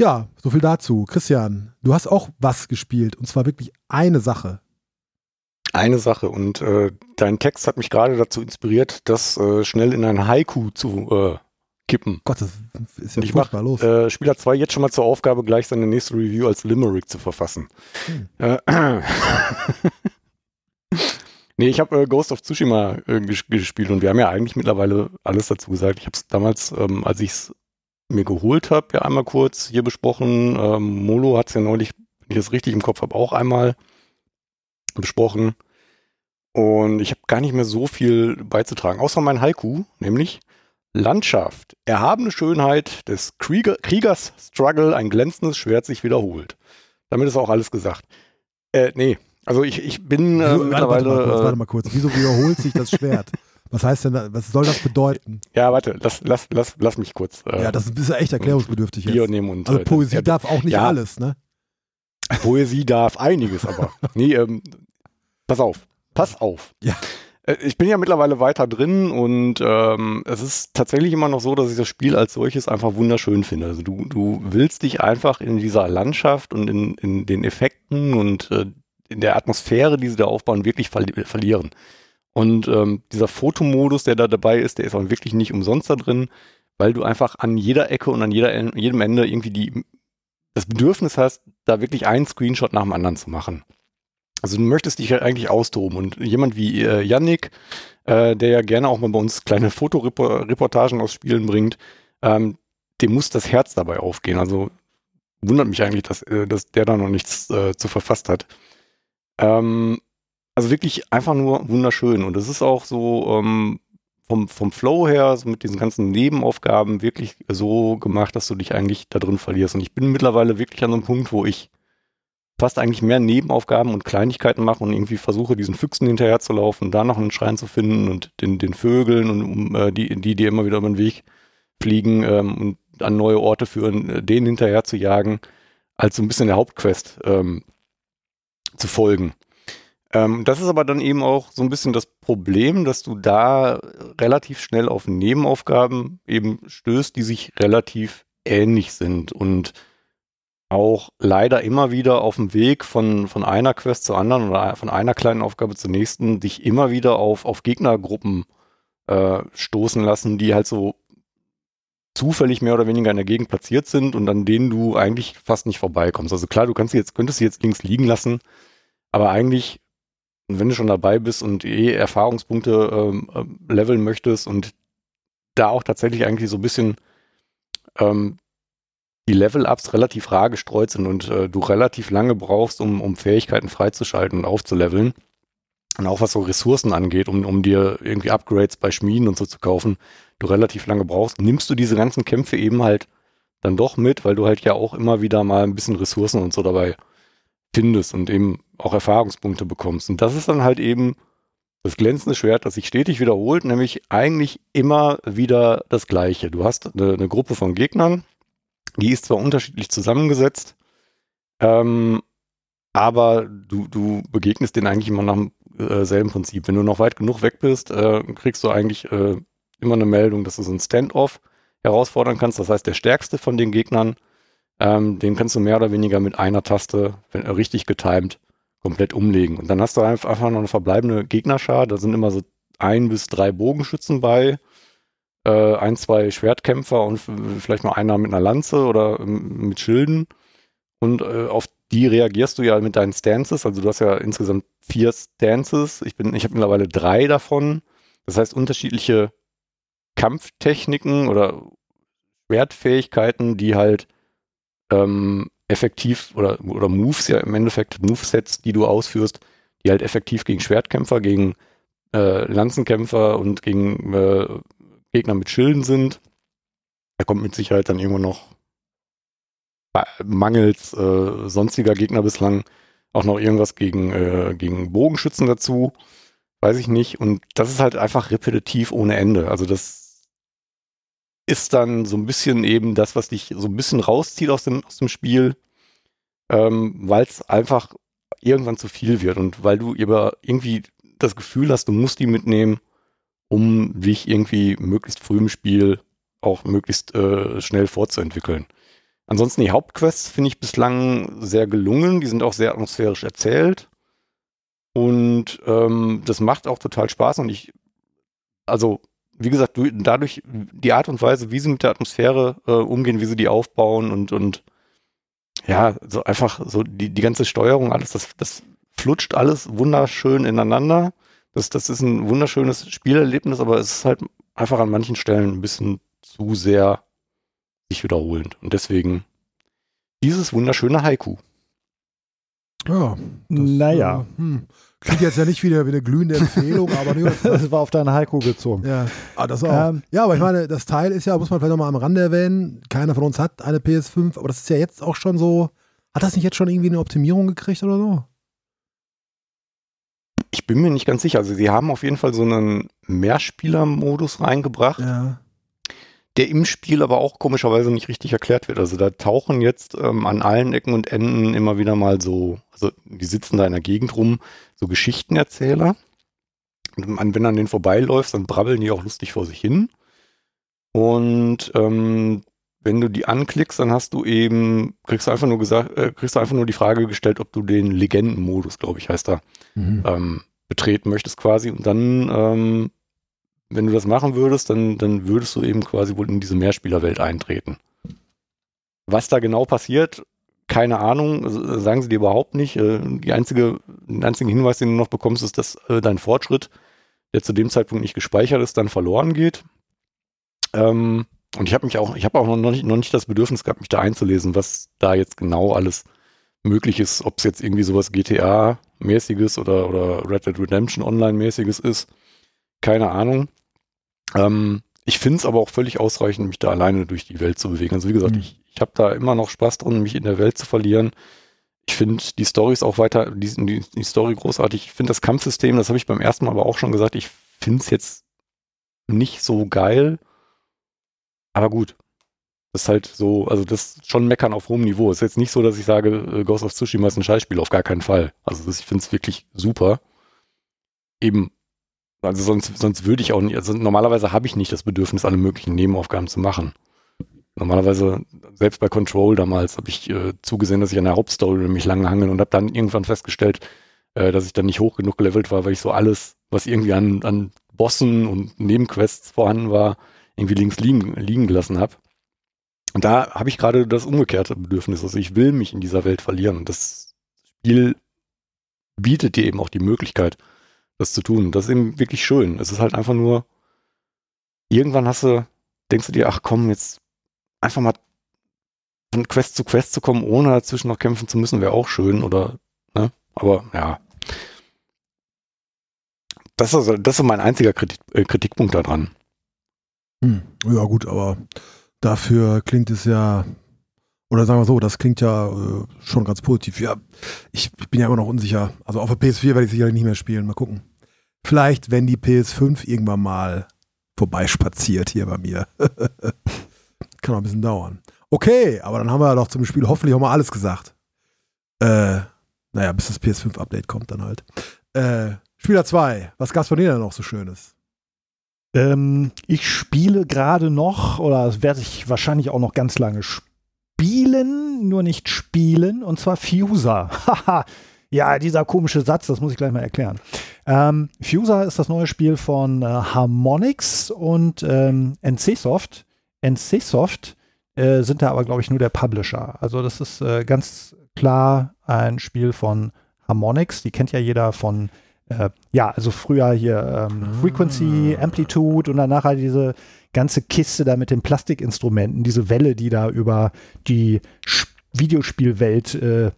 Ja, so viel dazu. Christian, du hast auch was gespielt und zwar wirklich eine Sache. Eine Sache und äh, dein Text hat mich gerade dazu inspiriert, das äh, schnell in ein Haiku zu äh, kippen. Gott, das ist ja ich mach, los. Äh, Spieler 2 jetzt schon mal zur Aufgabe, gleich seine nächste Review als Limerick zu verfassen. Hm. Nee, ich habe äh, Ghost of Tsushima äh, gespielt und wir haben ja eigentlich mittlerweile alles dazu gesagt. Ich habe es damals, ähm, als ich es mir geholt habe, ja einmal kurz hier besprochen. Ähm, Molo hat es ja neulich, wenn ich das richtig im Kopf habe, auch einmal besprochen. Und ich habe gar nicht mehr so viel beizutragen, außer mein Haiku, nämlich Landschaft, erhabene Schönheit des Krieger, Kriegers Struggle, ein glänzendes Schwert sich wiederholt. Damit ist auch alles gesagt. Äh, nee, also ich, ich bin äh, mittlerweile... Warte mal, kurz, warte mal kurz, wieso wiederholt sich das Schwert? Was heißt denn, was soll das bedeuten? Ja, warte, lass, lass, lass, lass mich kurz. Äh, ja, das ist ja echt erklärungsbedürftig jetzt. Und, also Poesie äh, darf auch nicht ja, alles, ne? Poesie darf einiges, aber. nee, ähm, pass auf, pass auf. Ja. Äh, ich bin ja mittlerweile weiter drin und ähm, es ist tatsächlich immer noch so, dass ich das Spiel als solches einfach wunderschön finde. Also du, du willst dich einfach in dieser Landschaft und in, in den Effekten und äh, in der Atmosphäre, die sie da aufbauen, wirklich verli verlieren. Und ähm, dieser Fotomodus, der da dabei ist, der ist auch wirklich nicht umsonst da drin, weil du einfach an jeder Ecke und an jeder, jedem Ende irgendwie die, das Bedürfnis hast, da wirklich einen Screenshot nach dem anderen zu machen. Also du möchtest dich halt eigentlich austoben und jemand wie äh, Yannick, äh, der ja gerne auch mal bei uns kleine Fotoreportagen aus Spielen bringt, ähm, dem muss das Herz dabei aufgehen. Also wundert mich eigentlich, dass, äh, dass der da noch nichts äh, zu verfasst hat. Ähm, also wirklich einfach nur wunderschön. Und es ist auch so ähm, vom, vom Flow her, so mit diesen ganzen Nebenaufgaben wirklich so gemacht, dass du dich eigentlich da drin verlierst. Und ich bin mittlerweile wirklich an so einem Punkt, wo ich fast eigentlich mehr Nebenaufgaben und Kleinigkeiten mache und irgendwie versuche, diesen Füchsen hinterher zu laufen, da noch einen Schrein zu finden und den, den Vögeln und um, äh, die, die, die immer wieder über den Weg fliegen ähm, und an neue Orte führen, äh, denen hinterher zu jagen, als so ein bisschen der Hauptquest ähm, zu folgen. Ähm, das ist aber dann eben auch so ein bisschen das Problem, dass du da relativ schnell auf Nebenaufgaben eben stößt, die sich relativ ähnlich sind und auch leider immer wieder auf dem Weg von, von einer Quest zur anderen oder von einer kleinen Aufgabe zur nächsten dich immer wieder auf, auf Gegnergruppen äh, stoßen lassen, die halt so zufällig mehr oder weniger in der Gegend platziert sind und an denen du eigentlich fast nicht vorbeikommst. Also klar, du kannst jetzt, könntest sie jetzt links liegen lassen, aber eigentlich wenn du schon dabei bist und eh Erfahrungspunkte ähm, äh, leveln möchtest und da auch tatsächlich eigentlich so ein bisschen ähm, die Level-Ups relativ rar gestreut sind und äh, du relativ lange brauchst, um, um Fähigkeiten freizuschalten und aufzuleveln. Und auch was so Ressourcen angeht, um, um dir irgendwie Upgrades bei Schmieden und so zu kaufen, du relativ lange brauchst, nimmst du diese ganzen Kämpfe eben halt dann doch mit, weil du halt ja auch immer wieder mal ein bisschen Ressourcen und so dabei findest und eben auch Erfahrungspunkte bekommst. Und das ist dann halt eben das glänzende Schwert, das sich stetig wiederholt, nämlich eigentlich immer wieder das Gleiche. Du hast eine, eine Gruppe von Gegnern, die ist zwar unterschiedlich zusammengesetzt, ähm, aber du, du begegnest denen eigentlich immer nach dem äh, selben Prinzip. Wenn du noch weit genug weg bist, äh, kriegst du eigentlich äh, immer eine Meldung, dass du so ein Standoff herausfordern kannst. Das heißt, der stärkste von den Gegnern ähm, den kannst du mehr oder weniger mit einer Taste, wenn, äh, richtig getimed, komplett umlegen. Und dann hast du einfach noch eine verbleibende Gegnerschar. Da sind immer so ein bis drei Bogenschützen bei, äh, ein, zwei Schwertkämpfer und vielleicht mal einer mit einer Lanze oder ähm, mit Schilden. Und äh, auf die reagierst du ja mit deinen Stances. Also du hast ja insgesamt vier Stances. Ich bin, ich habe mittlerweile drei davon. Das heißt unterschiedliche Kampftechniken oder Schwertfähigkeiten, die halt ähm, effektiv oder, oder Moves ja im Endeffekt, Movesets, die du ausführst, die halt effektiv gegen Schwertkämpfer, gegen äh, Lanzenkämpfer und gegen äh, Gegner mit Schilden sind. Da kommt mit Sicherheit dann irgendwo noch mangels äh, sonstiger Gegner bislang auch noch irgendwas gegen, äh, gegen Bogenschützen dazu. Weiß ich nicht. Und das ist halt einfach repetitiv ohne Ende. Also das ist dann so ein bisschen eben das, was dich so ein bisschen rauszieht aus dem, aus dem Spiel, ähm, weil es einfach irgendwann zu viel wird und weil du über irgendwie das Gefühl hast, du musst die mitnehmen, um dich irgendwie möglichst früh im Spiel auch möglichst äh, schnell fortzuentwickeln. Ansonsten die Hauptquests finde ich bislang sehr gelungen. Die sind auch sehr atmosphärisch erzählt. Und ähm, das macht auch total Spaß. Und ich, also, wie gesagt, du, dadurch die Art und Weise, wie sie mit der Atmosphäre äh, umgehen, wie sie die aufbauen und, und ja, so einfach so die, die ganze Steuerung, alles, das, das flutscht alles wunderschön ineinander. Das, das ist ein wunderschönes Spielerlebnis, aber es ist halt einfach an manchen Stellen ein bisschen zu sehr sich wiederholend. Und deswegen dieses wunderschöne Haiku. Ja. Das, naja. Äh, hm. Klingt jetzt ja nicht wieder wie eine glühende Empfehlung, aber nee, das war auf deinen Haiku gezogen. Ja, ah, das auch. Ähm, ja, aber ich meine, das Teil ist ja, muss man vielleicht nochmal am Rande erwähnen, keiner von uns hat eine PS5, aber das ist ja jetzt auch schon so. Hat das nicht jetzt schon irgendwie eine Optimierung gekriegt oder so? Ich bin mir nicht ganz sicher. Also, sie haben auf jeden Fall so einen Mehrspieler-Modus reingebracht. Ja der im Spiel aber auch komischerweise nicht richtig erklärt wird. Also da tauchen jetzt ähm, an allen Ecken und Enden immer wieder mal so, also die sitzen da in der Gegend rum, so Geschichtenerzähler. Und wenn du an denen vorbeiläufst, dann brabbeln die auch lustig vor sich hin. Und ähm, wenn du die anklickst, dann hast du eben, kriegst du einfach nur gesagt, äh, kriegst du einfach nur die Frage gestellt, ob du den Legendenmodus, glaube ich, heißt da, mhm. ähm, betreten möchtest quasi. Und dann ähm, wenn du das machen würdest, dann, dann würdest du eben quasi wohl in diese Mehrspielerwelt eintreten. Was da genau passiert, keine Ahnung, sagen sie dir überhaupt nicht. Äh, die einzige, den einzigen Hinweis, den du noch bekommst, ist, dass äh, dein Fortschritt, der zu dem Zeitpunkt nicht gespeichert ist, dann verloren geht. Ähm, und ich habe mich auch, ich habe auch noch nicht, noch nicht das Bedürfnis gehabt, mich da einzulesen, was da jetzt genau alles möglich ist, ob es jetzt irgendwie sowas GTA-mäßiges oder, oder Red Dead Redemption Online-mäßiges ist. Keine Ahnung. Ähm, ich finde es aber auch völlig ausreichend, mich da alleine durch die Welt zu bewegen. Also wie gesagt, mhm. ich, ich habe da immer noch Spaß drin, mich in der Welt zu verlieren. Ich finde die Story ist auch weiter, die, die, die Story großartig. Ich finde das Kampfsystem, das habe ich beim ersten Mal aber auch schon gesagt, ich finde es jetzt nicht so geil. Aber gut. Das ist halt so, also das ist schon meckern auf hohem Niveau. Es ist jetzt nicht so, dass ich sage, äh, Ghost of Tsushima ist ein Scheißspiel, auf gar keinen Fall. Also das, ich finde es wirklich super. Eben also sonst, sonst würde ich auch nicht, also normalerweise habe ich nicht das Bedürfnis, alle möglichen Nebenaufgaben zu machen. Normalerweise, selbst bei Control damals, habe ich äh, zugesehen, dass ich an der Hauptstory mich lange hangeln und habe dann irgendwann festgestellt, äh, dass ich dann nicht hoch genug gelevelt war, weil ich so alles, was irgendwie an, an Bossen und Nebenquests vorhanden war, irgendwie links liegen, liegen gelassen habe. Und da habe ich gerade das umgekehrte Bedürfnis. Also ich will mich in dieser Welt verlieren. Und das Spiel bietet dir eben auch die Möglichkeit, das zu tun. Das ist eben wirklich schön. Es ist halt einfach nur, irgendwann hast du, denkst du dir, ach komm, jetzt einfach mal von Quest zu Quest zu kommen, ohne dazwischen noch kämpfen zu müssen, wäre auch schön, oder, ne? Aber ja. Das ist, das ist mein einziger Kritik, äh, Kritikpunkt daran. Hm, ja, gut, aber dafür klingt es ja, oder sagen wir so, das klingt ja äh, schon ganz positiv. Ja, ich, ich, bin ja immer noch unsicher. Also auf der PS4 werde ich sicherlich nicht mehr spielen. Mal gucken. Vielleicht, wenn die PS5 irgendwann mal vorbeispaziert hier bei mir. Kann auch ein bisschen dauern. Okay, aber dann haben wir doch zum Spiel hoffentlich auch mal alles gesagt. Äh, naja, bis das PS5-Update kommt dann halt. Äh, Spieler 2, was gab's von dir denn noch so Schönes? Ähm, ich spiele gerade noch, oder das werde ich wahrscheinlich auch noch ganz lange spielen, nur nicht spielen, und zwar Fuser. Haha, Ja, dieser komische Satz, das muss ich gleich mal erklären. Ähm, Fuser ist das neue Spiel von äh, Harmonix und ähm, NCSoft. NCSoft äh, sind da aber, glaube ich, nur der Publisher. Also das ist äh, ganz klar ein Spiel von Harmonix. Die kennt ja jeder von, äh, ja, also früher hier ähm, Frequency, Amplitude und danach halt diese ganze Kiste da mit den Plastikinstrumenten, diese Welle, die da über die Sch Videospielwelt äh,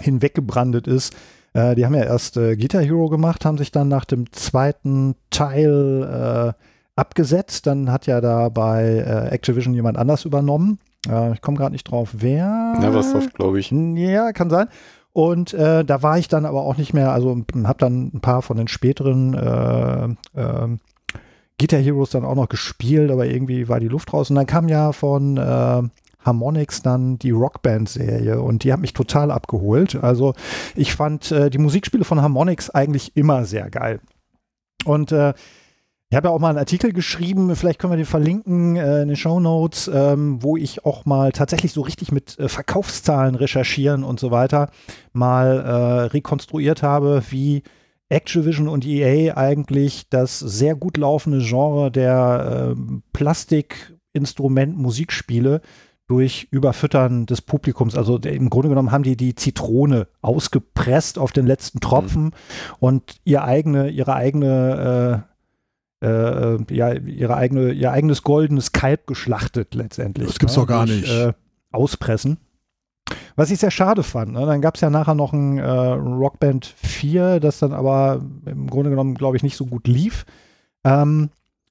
hinweggebrandet ist. Äh, die haben ja erst äh, Guitar Hero gemacht, haben sich dann nach dem zweiten Teil äh, abgesetzt. Dann hat ja da bei äh, Activision jemand anders übernommen. Äh, ich komme gerade nicht drauf, wer. Neversoft, glaube ich. Ja, kann sein. Und äh, da war ich dann aber auch nicht mehr, also habe dann ein paar von den späteren äh, äh, Guitar Heroes dann auch noch gespielt, aber irgendwie war die Luft raus. Und dann kam ja von Harmonix dann die Rockband-Serie und die hat mich total abgeholt. Also ich fand äh, die Musikspiele von Harmonix eigentlich immer sehr geil. Und äh, ich habe ja auch mal einen Artikel geschrieben, vielleicht können wir den verlinken äh, in den Show Notes, ähm, wo ich auch mal tatsächlich so richtig mit äh, Verkaufszahlen recherchieren und so weiter mal äh, rekonstruiert habe, wie Activision und EA eigentlich das sehr gut laufende Genre der äh, Plastikinstrument-Musikspiele durch Überfüttern des Publikums. Also im Grunde genommen haben die die Zitrone ausgepresst auf den letzten Tropfen mhm. und ihr eigene, ihre eigene äh, äh, ja, ihre eigene, ihr eigenes goldenes Kalb geschlachtet letztendlich. Das gibt's ne? doch gar durch, nicht. Äh, auspressen. Was ich sehr schade fand. Ne? Dann gab es ja nachher noch ein äh, Rockband 4, das dann aber im Grunde genommen, glaube ich, nicht so gut lief. Ähm,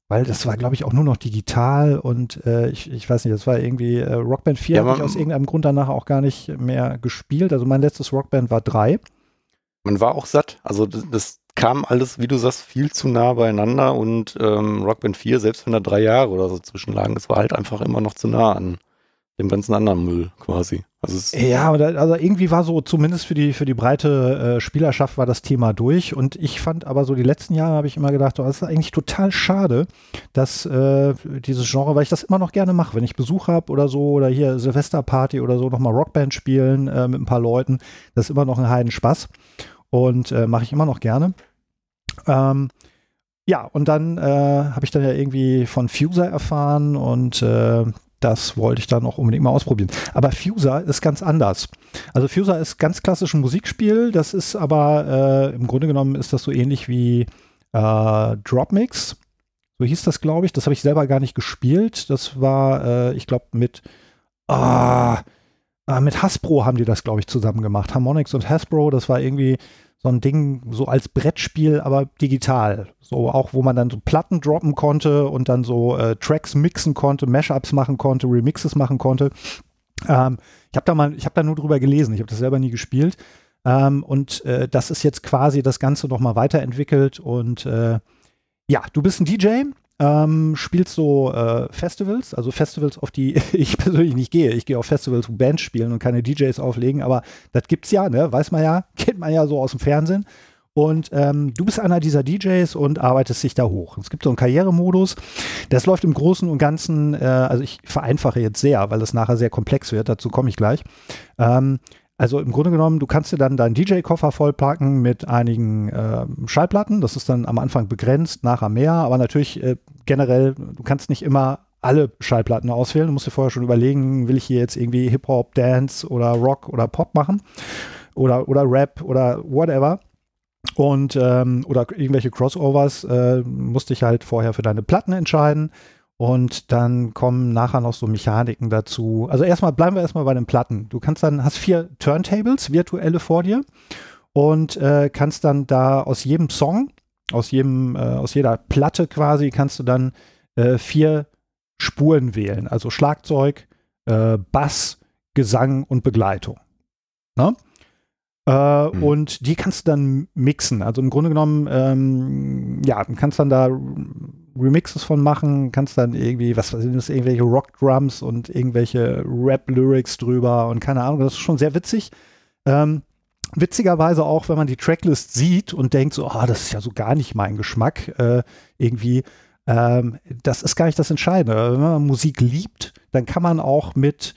weil das war, glaube ich, auch nur noch digital und äh, ich, ich weiß nicht, das war irgendwie, äh, Rockband 4 ja, habe ich aus irgendeinem Grund danach auch gar nicht mehr gespielt. Also mein letztes Rockband war 3. Man war auch satt. Also das, das kam alles, wie du sagst, viel zu nah beieinander und ähm, Rockband 4, selbst wenn da drei Jahre oder so zwischenlagen, das war halt einfach immer noch zu nah an dem ganzen anderen Müll quasi. Also ja, also irgendwie war so, zumindest für die, für die breite äh, Spielerschaft war das Thema durch und ich fand aber so die letzten Jahre habe ich immer gedacht, oh, das ist eigentlich total schade, dass äh, dieses Genre, weil ich das immer noch gerne mache, wenn ich Besuch habe oder so oder hier Silvesterparty oder so nochmal Rockband spielen äh, mit ein paar Leuten, das ist immer noch ein Heiden Spaß und äh, mache ich immer noch gerne. Ähm, ja, und dann äh, habe ich dann ja irgendwie von Fuser erfahren und äh, das wollte ich dann auch unbedingt mal ausprobieren. Aber Fuser ist ganz anders. Also Fuser ist ganz klassisch ein Musikspiel, das ist aber äh, im Grunde genommen ist das so ähnlich wie äh, Dropmix. So hieß das, glaube ich. Das habe ich selber gar nicht gespielt. Das war, äh, ich glaube, mit äh, mit Hasbro haben die das, glaube ich, zusammen gemacht. Harmonix und Hasbro, das war irgendwie so ein Ding so als Brettspiel, aber digital. So auch, wo man dann so Platten droppen konnte und dann so äh, Tracks mixen konnte, Mashups machen konnte, Remixes machen konnte. Ähm, ich habe da mal, ich habe da nur drüber gelesen, ich habe das selber nie gespielt. Ähm, und äh, das ist jetzt quasi das Ganze nochmal weiterentwickelt und äh, ja, du bist ein DJ, ähm, spielst so äh, Festivals, also Festivals, auf die ich persönlich nicht gehe. Ich gehe auf Festivals, wo Bands spielen und keine DJs auflegen, aber das gibt's ja, ne? Weiß man ja, kennt man ja so aus dem Fernsehen. Und ähm, du bist einer dieser DJs und arbeitest dich da hoch. Es gibt so einen Karrieremodus. Das läuft im Großen und Ganzen, äh, also ich vereinfache jetzt sehr, weil das nachher sehr komplex wird, dazu komme ich gleich. Ähm, also im Grunde genommen, du kannst dir dann deinen DJ-Koffer vollpacken mit einigen äh, Schallplatten. Das ist dann am Anfang begrenzt, nachher mehr. Aber natürlich äh, generell, du kannst nicht immer alle Schallplatten auswählen. Du musst dir vorher schon überlegen, will ich hier jetzt irgendwie Hip-Hop, Dance oder Rock oder Pop machen oder, oder Rap oder whatever. Und ähm, oder irgendwelche Crossovers äh, musste ich halt vorher für deine Platten entscheiden. Und dann kommen nachher noch so Mechaniken dazu. Also erstmal bleiben wir erstmal bei den Platten. Du kannst dann, hast vier Turntables, virtuelle vor dir und äh, kannst dann da aus jedem Song, aus jedem, äh, aus jeder Platte quasi, kannst du dann äh, vier Spuren wählen. Also Schlagzeug, äh, Bass, Gesang und Begleitung. Ne? Äh, mhm. Und die kannst du dann mixen. Also im Grunde genommen, ähm, ja, kannst dann da Remixes von machen, kannst dann irgendwie, was sind das, irgendwelche Rock-Drums und irgendwelche Rap-Lyrics drüber und keine Ahnung, das ist schon sehr witzig. Ähm, witzigerweise auch, wenn man die Tracklist sieht und denkt so, ah, oh, das ist ja so gar nicht mein Geschmack, äh, irgendwie, ähm, das ist gar nicht das Entscheidende. Wenn man Musik liebt, dann kann man auch mit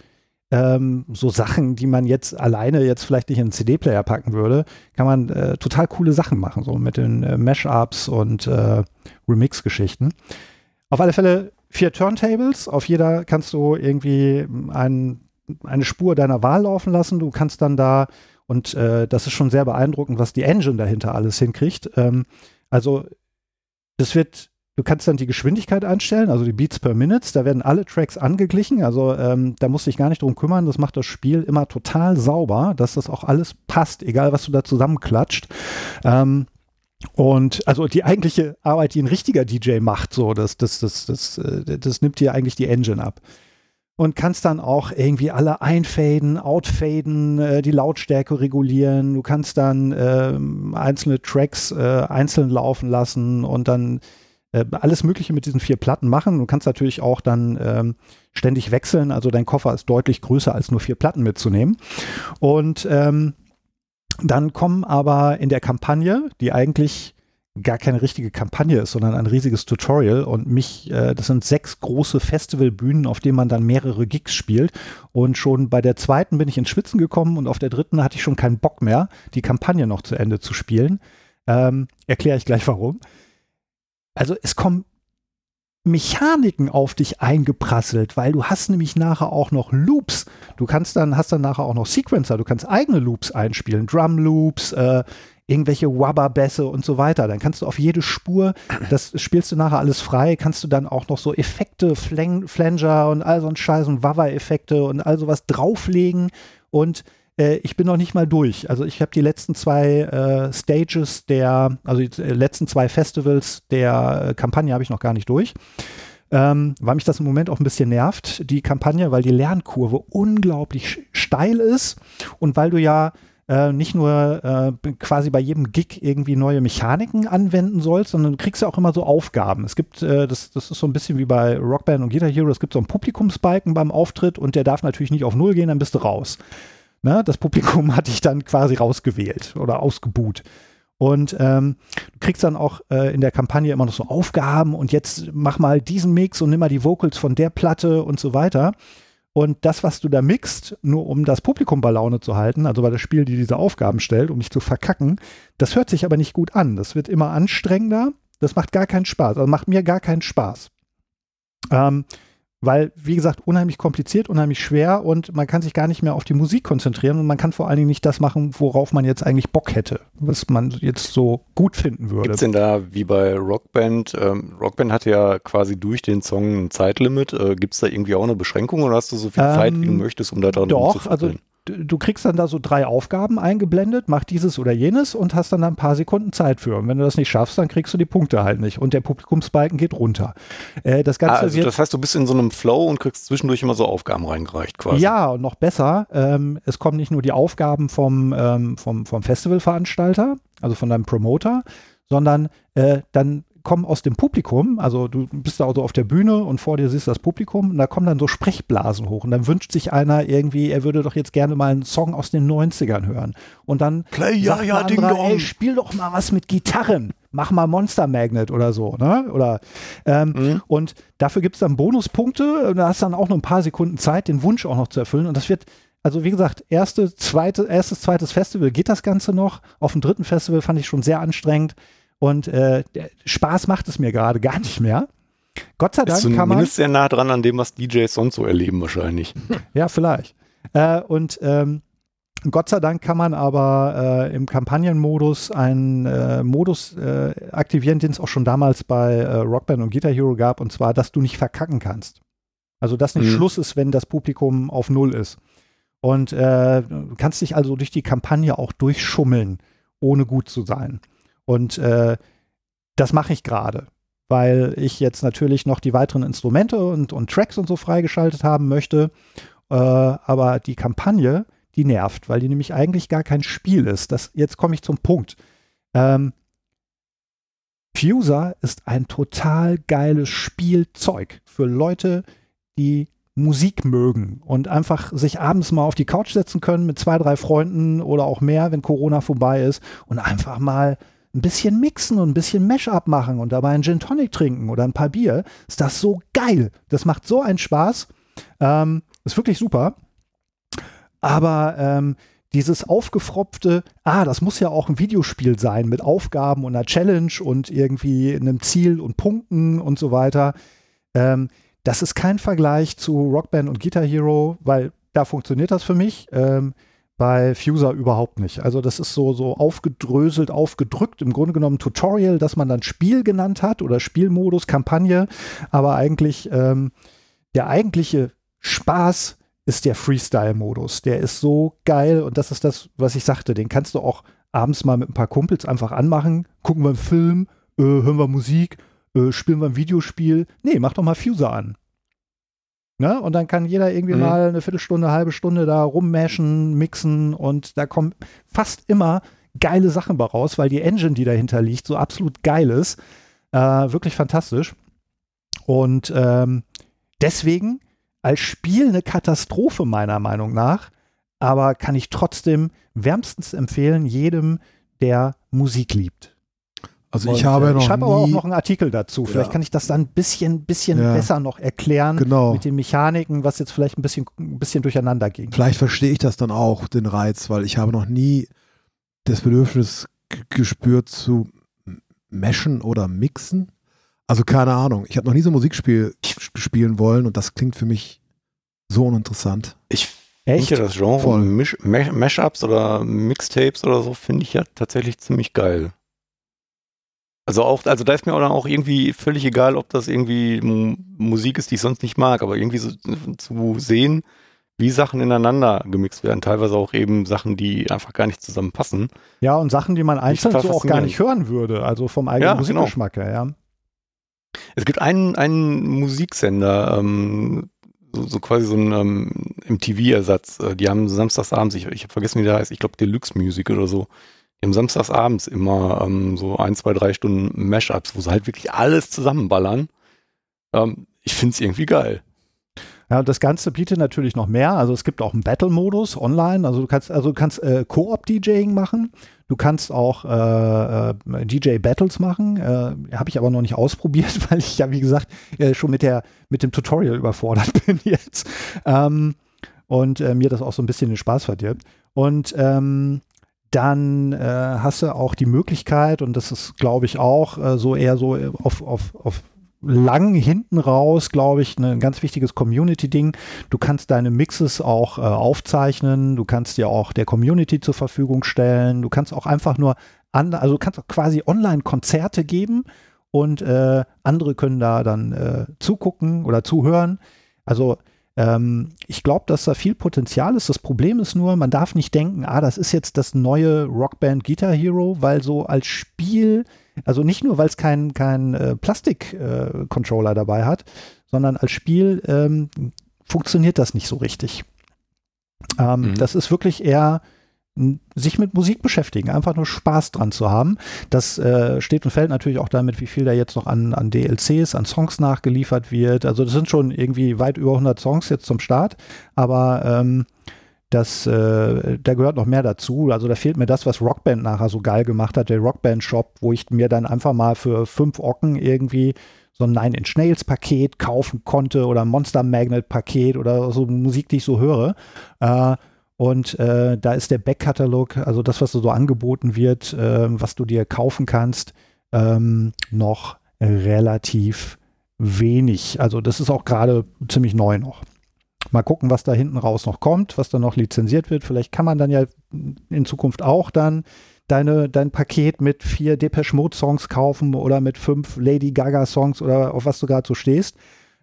ähm, so Sachen, die man jetzt alleine jetzt vielleicht nicht in einen CD-Player packen würde, kann man äh, total coole Sachen machen, so mit den äh, Mashups und äh, Remix-Geschichten. Auf alle Fälle vier Turntables, auf jeder kannst du irgendwie ein, eine Spur deiner Wahl laufen lassen. Du kannst dann da, und äh, das ist schon sehr beeindruckend, was die Engine dahinter alles hinkriegt. Ähm, also das wird Du kannst dann die Geschwindigkeit einstellen, also die Beats per Minute. Da werden alle Tracks angeglichen. Also ähm, da musst du dich gar nicht drum kümmern. Das macht das Spiel immer total sauber, dass das auch alles passt, egal was du da zusammenklatscht. Ähm, und also die eigentliche Arbeit, die ein richtiger DJ macht, so, das, das, das, das, das, das nimmt dir eigentlich die Engine ab und kannst dann auch irgendwie alle einfaden, outfaden, äh, die Lautstärke regulieren. Du kannst dann äh, einzelne Tracks äh, einzeln laufen lassen und dann äh, alles Mögliche mit diesen vier Platten machen. Du kannst natürlich auch dann ähm, ständig wechseln. Also dein Koffer ist deutlich größer als nur vier Platten mitzunehmen. Und ähm, dann kommen aber in der Kampagne, die eigentlich gar keine richtige Kampagne ist, sondern ein riesiges Tutorial und mich, äh, das sind sechs große Festivalbühnen, auf denen man dann mehrere Gigs spielt und schon bei der zweiten bin ich ins Schwitzen gekommen und auf der dritten hatte ich schon keinen Bock mehr, die Kampagne noch zu Ende zu spielen. Ähm, Erkläre ich gleich warum. Also es kommen Mechaniken auf dich eingeprasselt, weil du hast nämlich nachher auch noch Loops. Du kannst dann, hast dann nachher auch noch Sequencer, du kannst eigene Loops einspielen, Drum Loops, äh, irgendwelche Wabba-Bässe und so weiter. Dann kannst du auf jede Spur, das spielst du nachher alles frei, kannst du dann auch noch so Effekte, Flang, Flanger und all so ein Scheiß und Wabba-Effekte und all sowas drauflegen und äh, ich bin noch nicht mal durch. Also ich habe die letzten zwei äh, Stages der, also die äh, letzten zwei Festivals der äh, Kampagne habe ich noch gar nicht durch. Ähm, weil mich das im Moment auch ein bisschen nervt, die Kampagne, weil die Lernkurve unglaublich steil ist und weil du ja äh, nicht nur äh, quasi bei jedem Gig irgendwie neue Mechaniken anwenden sollst, sondern du kriegst ja auch immer so Aufgaben. Es gibt, äh, das, das ist so ein bisschen wie bei Rockband und Guitar Hero, es gibt so einen Publikumsbalken beim Auftritt und der darf natürlich nicht auf Null gehen, dann bist du raus. Ne? Das Publikum hat dich dann quasi rausgewählt oder ausgebuht. Und ähm, du kriegst dann auch äh, in der Kampagne immer noch so Aufgaben und jetzt mach mal diesen Mix und nimm mal die Vocals von der Platte und so weiter. Und das, was du da mixt, nur um das Publikum bei Laune zu halten, also weil das Spiel dir diese Aufgaben stellt, um dich zu verkacken, das hört sich aber nicht gut an. Das wird immer anstrengender. Das macht gar keinen Spaß. Also macht mir gar keinen Spaß. Ähm, weil, wie gesagt, unheimlich kompliziert, unheimlich schwer und man kann sich gar nicht mehr auf die Musik konzentrieren und man kann vor allen Dingen nicht das machen, worauf man jetzt eigentlich Bock hätte, was man jetzt so gut finden würde. Gibt es denn da, wie bei Rockband, ähm, Rockband hat ja quasi durch den Song ein Zeitlimit, äh, gibt es da irgendwie auch eine Beschränkung oder hast du so viel ähm, Zeit, wie du möchtest, um da dran Doch, also du kriegst dann da so drei Aufgaben eingeblendet, mach dieses oder jenes und hast dann ein paar Sekunden Zeit für. Und wenn du das nicht schaffst, dann kriegst du die Punkte halt nicht. Und der Publikumsbalken geht runter. Äh, das Ganze ah, also das heißt, du bist in so einem Flow und kriegst zwischendurch immer so Aufgaben reingereicht quasi. Ja, und noch besser, ähm, es kommen nicht nur die Aufgaben vom, ähm, vom, vom Festivalveranstalter, also von deinem Promoter, sondern äh, dann kommen aus dem Publikum, also du bist da also auf der Bühne und vor dir siehst das Publikum und da kommen dann so Sprechblasen hoch und dann wünscht sich einer irgendwie, er würde doch jetzt gerne mal einen Song aus den 90ern hören. Und dann Play, ja, sagt ja, anderer, ey, spiel doch mal was mit Gitarren. Mach mal Monster Magnet oder so, ne? Oder ähm, mhm. und dafür gibt es dann Bonuspunkte und da hast dann auch noch ein paar Sekunden Zeit, den Wunsch auch noch zu erfüllen. Und das wird also wie gesagt, erste, zweite, erstes, zweites Festival geht das Ganze noch. Auf dem dritten Festival fand ich schon sehr anstrengend. Und äh, Spaß macht es mir gerade gar nicht mehr. Gott sei Dank ist kann man. Zumindest sehr nah dran an dem, was DJs sonst so erleben, wahrscheinlich. ja, vielleicht. Äh, und ähm, Gott sei Dank kann man aber äh, im Kampagnenmodus einen äh, Modus äh, aktivieren, den es auch schon damals bei äh, Rockband und Guitar Hero gab, und zwar, dass du nicht verkacken kannst. Also, dass nicht mhm. Schluss ist, wenn das Publikum auf Null ist. Und äh, du kannst dich also durch die Kampagne auch durchschummeln, ohne gut zu sein. Und äh, das mache ich gerade, weil ich jetzt natürlich noch die weiteren Instrumente und, und Tracks und so freigeschaltet haben möchte. Äh, aber die Kampagne, die nervt, weil die nämlich eigentlich gar kein Spiel ist. Das, jetzt komme ich zum Punkt. Ähm, Fuser ist ein total geiles Spielzeug für Leute, die Musik mögen und einfach sich abends mal auf die Couch setzen können mit zwei, drei Freunden oder auch mehr, wenn Corona vorbei ist und einfach mal ein bisschen mixen und ein bisschen Mashup machen und dabei einen Gin Tonic trinken oder ein paar Bier, ist das so geil. Das macht so einen Spaß. Ähm, ist wirklich super. aber ähm, dieses aufgefropfte, ah, das muss ja auch ein Videospiel sein mit Aufgaben und einer Challenge und irgendwie einem Ziel und Punkten und so weiter. Ähm, das ist kein Vergleich zu Rockband und Guitar Hero, weil da funktioniert das für mich. Ähm, bei Fuser überhaupt nicht. Also das ist so, so aufgedröselt, aufgedrückt, im Grunde genommen Tutorial, das man dann Spiel genannt hat oder Spielmodus, Kampagne, aber eigentlich ähm, der eigentliche Spaß ist der Freestyle-Modus. Der ist so geil und das ist das, was ich sagte. Den kannst du auch abends mal mit ein paar Kumpels einfach anmachen. Gucken wir einen Film, äh, hören wir Musik, äh, spielen wir ein Videospiel. Nee, mach doch mal Fuser an. Ne? Und dann kann jeder irgendwie mhm. mal eine Viertelstunde, eine halbe Stunde da rummashen, mixen und da kommen fast immer geile Sachen bei raus, weil die Engine, die dahinter liegt, so absolut geil ist. Äh, wirklich fantastisch. Und ähm, deswegen als Spiel eine Katastrophe meiner Meinung nach, aber kann ich trotzdem wärmstens empfehlen, jedem, der Musik liebt. Also ich habe äh, noch Ich schreibe aber auch noch einen Artikel dazu. Vielleicht ja. kann ich das dann ein bisschen, bisschen ja. besser noch erklären genau. mit den Mechaniken, was jetzt vielleicht ein bisschen, ein bisschen durcheinander ging. Vielleicht verstehe ich das dann auch, den Reiz, weil ich habe noch nie das Bedürfnis gespürt zu meshen oder mixen. Also keine Ahnung. Ich habe noch nie so ein Musikspiel spielen wollen und das klingt für mich so uninteressant. Ich finde das Genre Voll. Mashups oder Mixtapes oder so finde ich ja tatsächlich ziemlich geil. Also auch, also da ist mir auch irgendwie völlig egal, ob das irgendwie Musik ist, die ich sonst nicht mag, aber irgendwie so zu sehen, wie Sachen ineinander gemixt werden. Teilweise auch eben Sachen, die einfach gar nicht zusammenpassen. Ja, und Sachen, die man einzeln so auch gar nicht hören würde, also vom eigenen ja, genau. Musikgeschmack her, ja. Es gibt einen, einen Musiksender, ähm, so, so, quasi so ein ähm, MTV-Ersatz. Äh, die haben samstagsabends, ich, ich habe vergessen, wie der heißt, ich glaube Deluxe Music oder so. Haben samstagsabends immer ähm, so ein, zwei, drei Stunden Mashups, wo sie halt wirklich alles zusammenballern. Ähm, ich finde es irgendwie geil. Ja, das Ganze bietet natürlich noch mehr. Also es gibt auch einen Battle-Modus online. Also du kannst, also du kannst äh, Koop-DJing machen. Du kannst auch äh, äh, DJ-Battles machen. Äh, Habe ich aber noch nicht ausprobiert, weil ich ja, wie gesagt, äh, schon mit, der, mit dem Tutorial überfordert bin jetzt. Ähm, und äh, mir das auch so ein bisschen den Spaß verdirbt. Und ähm, dann äh, hast du auch die Möglichkeit, und das ist, glaube ich, auch äh, so eher so auf, auf, auf lang hinten raus, glaube ich, ein ganz wichtiges Community-Ding. Du kannst deine Mixes auch äh, aufzeichnen, du kannst dir auch der Community zur Verfügung stellen, du kannst auch einfach nur, an, also du kannst auch quasi Online-Konzerte geben und äh, andere können da dann äh, zugucken oder zuhören. Also ähm, ich glaube, dass da viel Potenzial ist. Das Problem ist nur, man darf nicht denken, ah, das ist jetzt das neue Rockband Guitar Hero, weil so als Spiel also nicht nur, weil es keinen kein, äh, Plastik-Controller äh, dabei hat, sondern als Spiel ähm, funktioniert das nicht so richtig. Ähm, mhm. Das ist wirklich eher sich mit Musik beschäftigen, einfach nur Spaß dran zu haben. Das äh, steht und fällt natürlich auch damit, wie viel da jetzt noch an, an DLCs, an Songs nachgeliefert wird. Also das sind schon irgendwie weit über 100 Songs jetzt zum Start, aber ähm, das, äh, da gehört noch mehr dazu. Also da fehlt mir das, was Rockband nachher so geil gemacht hat, der Rockband-Shop, wo ich mir dann einfach mal für fünf Ocken irgendwie so ein Nine Inch Nails Paket kaufen konnte oder Monster Magnet Paket oder so Musik, die ich so höre. Äh, und äh, da ist der Backkatalog, also das, was so angeboten wird, äh, was du dir kaufen kannst, ähm, noch relativ wenig. Also das ist auch gerade ziemlich neu noch. Mal gucken, was da hinten raus noch kommt, was da noch lizenziert wird. Vielleicht kann man dann ja in Zukunft auch dann deine, dein Paket mit vier Depeche Mode Songs kaufen oder mit fünf Lady Gaga Songs oder auf was du gerade so stehst.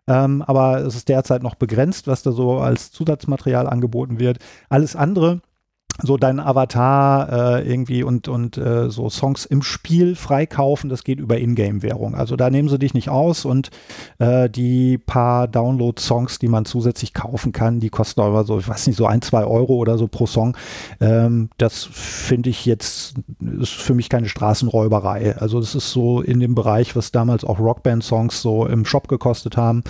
Ähm, aber es ist derzeit noch begrenzt, was da so als Zusatzmaterial angeboten wird. Alles andere so dein Avatar äh, irgendwie und, und äh, so Songs im Spiel freikaufen, das geht über Ingame-Währung. Also da nehmen sie dich nicht aus und äh, die paar Download-Songs, die man zusätzlich kaufen kann, die kosten aber so, ich weiß nicht, so ein, zwei Euro oder so pro Song. Ähm, das finde ich jetzt, ist für mich keine Straßenräuberei. Also das ist so in dem Bereich, was damals auch Rockband-Songs so im Shop gekostet haben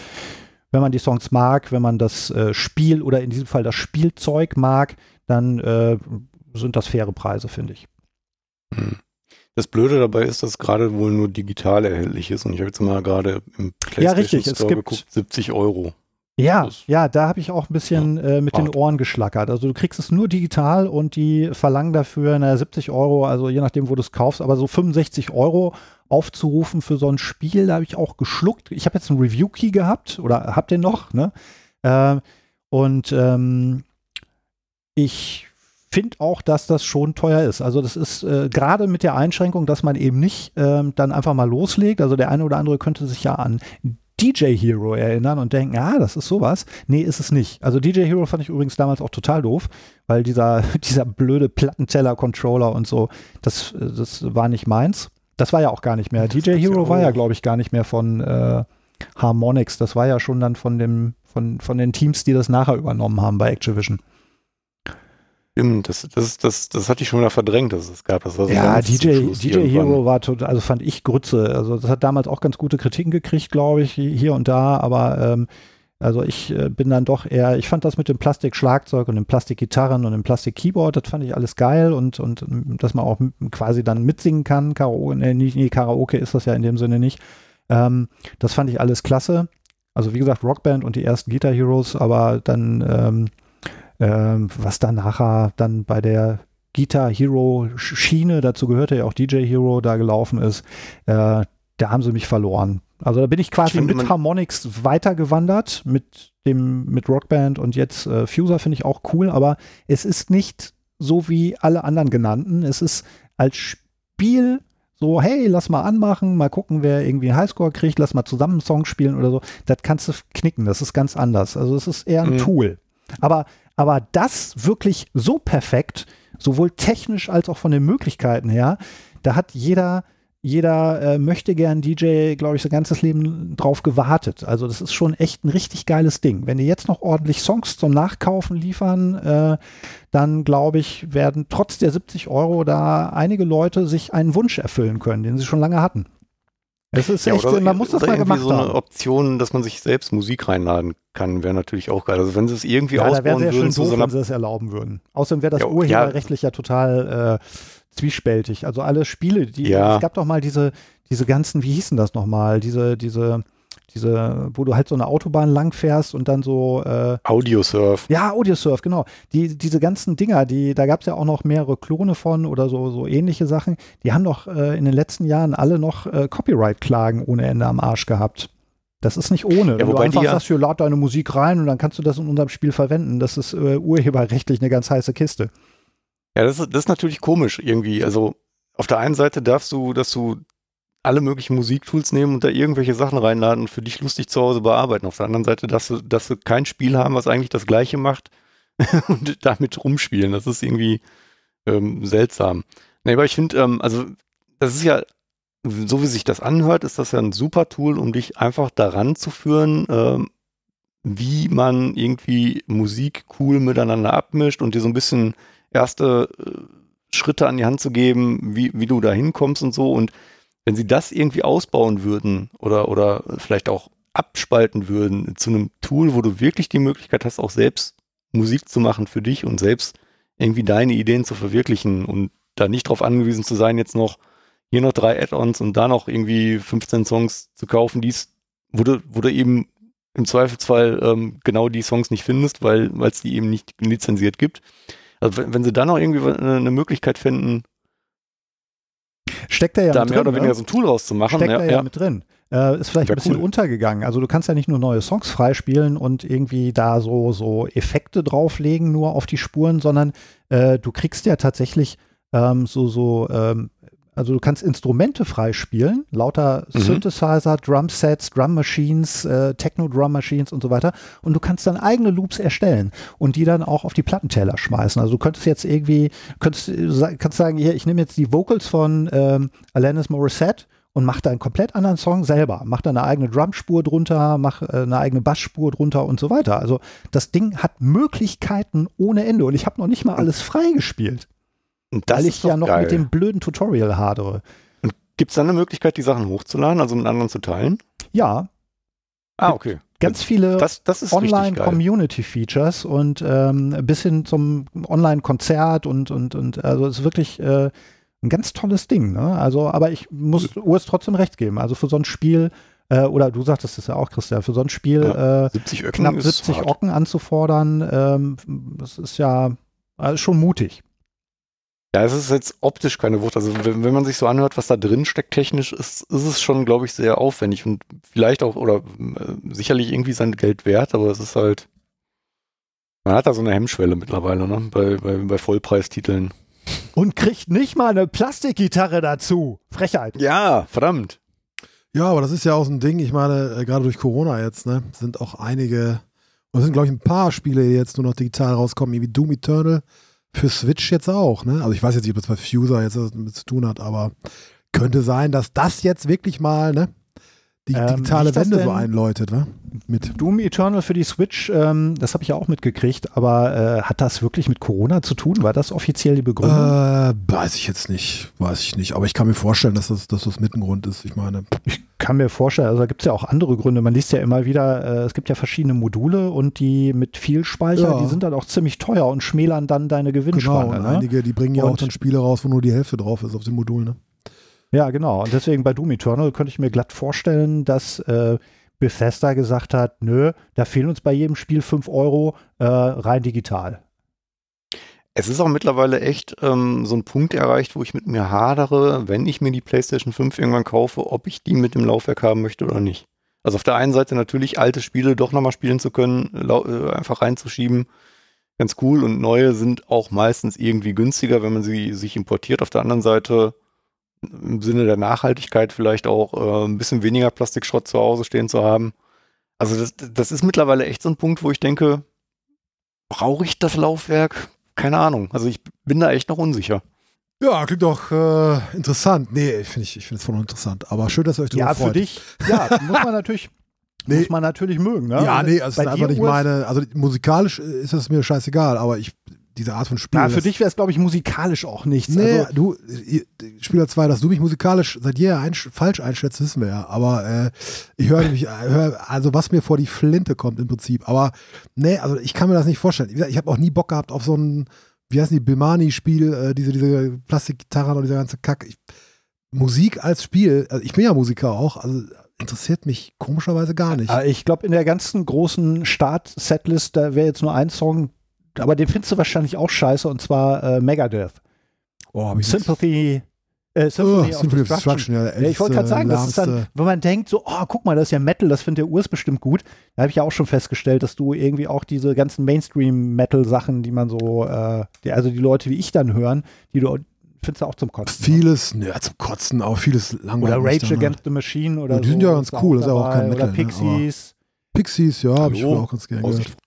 wenn man die Songs mag, wenn man das äh, Spiel oder in diesem Fall das Spielzeug mag, dann äh, sind das faire Preise, finde ich. Hm. Das Blöde dabei ist, dass gerade wohl nur digital erhältlich ist und ich habe jetzt mal gerade im PlayStation ja, richtig. Store es gibt, geguckt, 70 Euro. Ja, ja, da habe ich auch ein bisschen äh, mit den Hart. Ohren geschlackert. Also du kriegst es nur digital und die verlangen dafür naja, 70 Euro, also je nachdem, wo du es kaufst, aber so 65 Euro aufzurufen für so ein Spiel, da habe ich auch geschluckt. Ich habe jetzt einen Review-Key gehabt oder hab den noch, ne? Äh, und ähm, ich finde auch, dass das schon teuer ist. Also das ist äh, gerade mit der Einschränkung, dass man eben nicht ähm, dann einfach mal loslegt. Also der eine oder andere könnte sich ja an DJ Hero erinnern und denken, ah, das ist sowas. Nee, ist es nicht. Also DJ Hero fand ich übrigens damals auch total doof, weil dieser, dieser blöde Plattenteller-Controller und so, das, äh, das war nicht meins. Das war ja auch gar nicht mehr. Das DJ gab's ja Hero war ja, glaube ich, gar nicht mehr von äh, Harmonix. Das war ja schon dann von dem, von, von den Teams, die das nachher übernommen haben bei Activision. Stimmt, das, das, das, das hatte ich schon wieder verdrängt, dass es gab. Das war so Ja, DJ, DJ irgendwann. Hero war total, also fand ich Grütze. Also das hat damals auch ganz gute Kritiken gekriegt, glaube ich, hier und da, aber ähm, also ich äh, bin dann doch eher, ich fand das mit dem Plastik-Schlagzeug und dem Plastik-Gitarren und dem Plastik-Keyboard, das fand ich alles geil und, und ähm, dass man auch quasi dann mitsingen kann. Karaoke, nee, nee, Karaoke ist das ja in dem Sinne nicht. Ähm, das fand ich alles klasse. Also wie gesagt, Rockband und die ersten Guitar Heroes, aber dann ähm, ähm, was dann nachher dann bei der Guitar Hero Schiene, dazu gehörte ja auch DJ Hero, da gelaufen ist, äh, da haben sie mich verloren. Also da bin ich quasi Ich finde, mit Harmonix weitergewandert, mit dem, mit Rockband und jetzt äh, Fuser finde ich auch cool, aber es ist nicht so wie alle anderen genannten. Es ist als Spiel so, hey, lass mal anmachen, mal gucken, wer irgendwie einen Highscore kriegt, lass mal zusammen einen Song spielen oder so. Das kannst du knicken, das ist ganz anders. Also es ist eher ein Mhm. Tool. Aber, aber das wirklich so perfekt, sowohl technisch als auch von den Möglichkeiten her, da hat jeder, jeder äh, möchte gern DJ, glaube ich, sein ganzes Leben drauf gewartet. Also das ist schon echt ein richtig geiles Ding. Wenn die jetzt noch ordentlich Songs zum Nachkaufen liefern, äh, dann glaube ich, werden trotz der 70 Euro da einige Leute sich einen Wunsch erfüllen können, den sie schon lange hatten. Es ist Ja, echt, oder, man muss das oder mal irgendwie gemacht so eine haben. Option, dass man sich selbst Musik reinladen kann, wäre natürlich auch geil. Also wenn sie es irgendwie Ja, ausbauen schön würden doof, so wenn sie das erlauben würden. Außerdem wäre das Ja, ja. urheberrechtlich ja total äh, zwiespältig. Also alle Spiele, die Ja. es gab doch mal diese, diese ganzen, wie hießen das nochmal, diese, diese, diese, wo du halt so eine Autobahn lang fährst und dann so äh, Audiosurf. ja, Audiosurf, genau. Die, diese ganzen Dinger, die, da gab es ja auch noch mehrere Klone von oder so, so ähnliche Sachen. Die haben doch äh, in den letzten Jahren alle noch äh, Copyright-Klagen ohne Ende am Arsch gehabt. Das ist nicht ohne. Du wobei einfach die ja- sagst, hier lad deine Musik rein und dann kannst du das in unserem Spiel verwenden. Das ist äh, urheberrechtlich eine ganz heiße Kiste. Ja, das ist, das ist natürlich komisch irgendwie. Also auf der einen Seite darfst du, dass du alle möglichen Musiktools nehmen und da irgendwelche Sachen reinladen und für dich lustig zu Hause bearbeiten. Auf der anderen Seite darfst du, darfst du kein Spiel haben, was eigentlich das gleiche macht und damit rumspielen. Das ist irgendwie ähm, seltsam. Nee, aber ich finde, ähm, also das ist ja, so wie sich das anhört, ist das ja ein super Tool, um dich einfach daran zu führen, ähm, wie man irgendwie Musik cool miteinander abmischt und dir so ein bisschen erste äh, Schritte an die Hand zu geben, wie, wie du da hinkommst und so. Und wenn sie das irgendwie ausbauen würden oder, oder vielleicht auch abspalten würden zu einem Tool, wo du wirklich die Möglichkeit hast, auch selbst Musik zu machen für dich und selbst irgendwie deine Ideen zu verwirklichen und da nicht drauf angewiesen zu sein, jetzt noch hier noch drei Add-ons und da noch irgendwie 15 Songs zu kaufen, die's, wo du, wo du eben im Zweifelsfall ähm, genau die Songs nicht findest, weil es die eben nicht lizenziert gibt. Also wenn, sie da noch irgendwie eine, eine Möglichkeit finden, Steckt da ja da mit mehr drin, oder weniger ne? so ein Tool rauszumachen, Steckt ja, da ja, ja. mit drin. Äh, ist vielleicht Wär ein bisschen cool. untergegangen. Also du kannst ja nicht nur neue Songs freispielen und irgendwie da so, so Effekte drauflegen, nur auf die Spuren, sondern äh, du kriegst ja tatsächlich ähm, so, so, ähm, also du kannst Instrumente freispielen, lauter Mhm. Synthesizer, Drumsets, Drum Machines, äh, Techno-Drum Machines und so weiter. Und du kannst dann eigene Loops erstellen und die dann auch auf die Plattenteller schmeißen. Also du könntest jetzt irgendwie, könntest, äh, kannst sagen, hier, ich nehme jetzt die Vocals von ähm, Alanis Morissette und mach da einen komplett anderen Song selber. Mach da eine eigene Drumspur drunter, mach äh, eine eigene Bassspur drunter und so weiter. Also das Ding hat Möglichkeiten ohne Ende und ich habe noch nicht mal alles freigespielt, weil ich ja noch geil. mit dem blöden Tutorial hadere. Gibt es dann eine Möglichkeit, die Sachen hochzuladen, also mit anderen zu teilen? Ja, Ah, okay. ganz viele Das, das. Online-Community-Features und ähm, bis hin zum Online-Konzert und, und, und also es ist wirklich äh, ein ganz tolles Ding. Ne? Also, aber ich muss Urs trotzdem recht geben. Also für so ein Spiel äh, oder du sagtest es ja auch, Christian, für so ein Spiel äh, 70 Öcken knapp ist 70 hart. Ocken anzufordern, ähm, das ist ja also schon mutig. Ja, es ist jetzt optisch keine Wucht. Also wenn, wenn man sich so anhört, was da drin steckt technisch, ist, ist es schon, glaube ich, sehr aufwendig und vielleicht auch oder äh, sicherlich irgendwie sein Geld wert, aber es ist halt, man hat da so eine Hemmschwelle mittlerweile, ne? Bei, bei, bei Vollpreistiteln. Und kriegt nicht mal eine Plastikgitarre dazu. Frechheit. Ja, verdammt. Ja, aber das ist ja auch so ein Ding, ich meine, äh, gerade durch Corona jetzt, ne, sind auch einige, und es sind, glaube ich, ein paar Spiele, die jetzt nur noch digital rauskommen, wie Doom Eternal für Switch jetzt auch, ne? Also ich weiß jetzt nicht, ob das bei Fuser jetzt was damit zu tun hat, aber könnte sein, dass das jetzt wirklich mal, ne, die Ähm, digitale Wende so einläutet, ne? Mit. Doom Eternal für die Switch, ähm, das habe ich ja auch mitgekriegt, aber äh, hat das wirklich mit Corona zu tun? War das offiziell die Begründung? Äh, weiß ich jetzt nicht, weiß ich nicht. Aber ich kann mir vorstellen, dass das, dass das mit ein Grund ist. Ich meine, Ich kann mir vorstellen, also da gibt es ja auch andere Gründe. Man liest ja immer wieder, äh, es gibt ja verschiedene Module und die mit viel Speicher, Ja. die sind dann auch ziemlich teuer und schmälern dann deine Gewinnspanne. genau. Und ne? einige, die bringen ja auch Und- dann Spiele raus, wo nur die Hälfte drauf ist auf dem Modul, ne? Ja, genau. Und deswegen bei Doom Eternal könnte ich mir glatt vorstellen, dass äh, Bethesda gesagt hat, nö, da fehlen uns bei jedem Spiel 5 Euro äh, rein digital. Es ist auch mittlerweile echt ähm, so ein Punkt erreicht, wo ich mit mir hadere, wenn ich mir die PlayStation 5 irgendwann kaufe, ob ich die mit dem Laufwerk haben möchte oder nicht. Also auf der einen Seite natürlich alte Spiele doch nochmal spielen zu können, äh, einfach reinzuschieben, ganz cool und neue sind auch meistens irgendwie günstiger, wenn man sie sich importiert. Auf der anderen Seite im Sinne der Nachhaltigkeit vielleicht auch äh, ein bisschen weniger Plastikschrott zu Hause stehen zu haben. Also das, das ist mittlerweile echt so ein Punkt, wo ich denke, brauche ich das Laufwerk? Keine Ahnung. Also ich bin da echt noch unsicher. Ja, klingt doch äh, interessant. Nee, finde ich, ich finde es voll interessant. Aber schön, dass ihr euch darüber Ja, für freut. dich, ja, muss man natürlich, Nee. muss man natürlich mögen. Ne? Ja, nee, also ist einfach nicht meine, also musikalisch äh, ist es mir scheißegal, aber ich, diese Art von Spiel. Na, für dich wäre es, glaube ich, musikalisch auch nichts. Nee, Also, du, Spieler 2, dass du mich musikalisch seit jeher einsch falsch einschätzt, wissen wir ja. Aber äh, ich höre mich, äh, hör, also was mir vor die Flinte kommt im Prinzip. Aber nee, also ich kann mir das nicht vorstellen. Gesagt, Ich habe auch nie Bock gehabt auf so ein, wie heißen die, Bilmani-Spiel, äh, diese, diese Plastikgitarren und dieser ganze Kack. Ich, Musik als Spiel, also ich bin ja Musiker auch, also interessiert mich komischerweise gar nicht. äh, ich glaube, in der ganzen großen Start-Setlist, da wäre jetzt nur ein Song, aber den findest du wahrscheinlich auch scheiße, und zwar äh, Megadeth. Oh, hab ich Sympathy, äh, Oh, Symphony of Symphony of Destruction. Destruction, ja, Ja, ich wollte gerade älteste, sagen, das ist dann, lahmste- wenn man denkt, so, oh, guck mal, das ist ja Metal, das findet der Urs bestimmt gut. Da habe ich ja auch schon festgestellt, dass du irgendwie auch diese ganzen Mainstream-Metal-Sachen, die man so, äh, die, also die Leute wie ich dann hören, die du findest du auch zum Kotzen. Vieles, ne, zum Kotzen, auch vieles langweilig. Oder Rage ne? Against the Machine oder Ja, die so. sind ja ganz cool, das ist ja auch kein Metal, Oder ne, Pixies. Pixies, ja, habe ich auch ganz gerne gehört.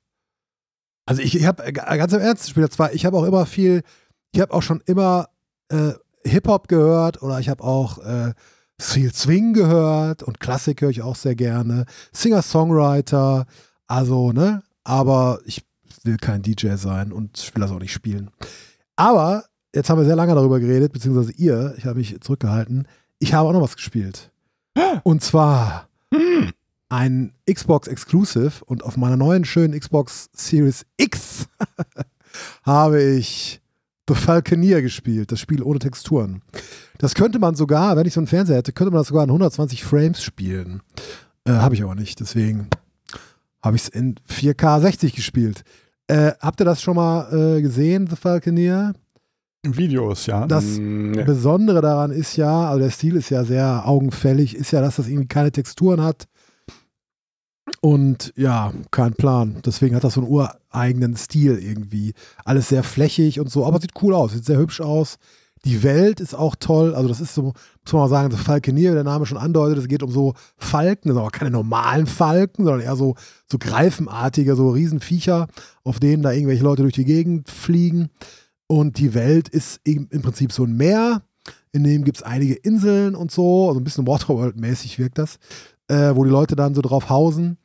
Also ich, ich habe ganz im Ernst, Spieler 2, ich habe auch immer viel, ich habe auch schon immer äh, Hip-Hop gehört oder ich habe auch äh, viel Swing gehört und Klassik höre ich auch sehr gerne. Singer-Songwriter, also, ne, aber ich will kein DJ sein und will das auch nicht spielen. Aber jetzt haben wir sehr lange darüber geredet, beziehungsweise ihr, ich habe mich zurückgehalten. Ich habe auch noch was gespielt. Und zwar ein Xbox Exclusive und auf meiner neuen schönen Xbox Series X habe ich The Falconeer gespielt, das Spiel ohne Texturen. Das könnte man sogar, wenn ich so einen Fernseher hätte, könnte man das sogar in 120 Frames spielen. Äh, habe ich aber nicht, deswegen habe ich es in 4K 60 gespielt. Äh, habt ihr das schon mal äh, gesehen, The Falconeer? Videos, ja. Das Mm, nee. Besondere daran ist ja, also der Stil ist ja sehr augenfällig, ist ja, dass das irgendwie keine Texturen hat. Und ja, kein Plan. Deswegen hat das so einen ureigenen Stil irgendwie. Alles sehr flächig und so, aber sieht cool aus, sieht sehr hübsch aus. Die Welt ist auch toll. Also, das ist so, muss man mal sagen, so Falkenier, wie der Name schon andeutet, es geht um so Falken, das sind aber keine normalen Falken, sondern eher so, so greifenartige, so Riesenviecher, auf denen da irgendwelche Leute durch die Gegend fliegen. Und die Welt ist im im Prinzip so ein Meer. In dem gibt es einige Inseln und so. Also ein bisschen Waterworld-mäßig wirkt das. Äh, wo die Leute dann so drauf hausen.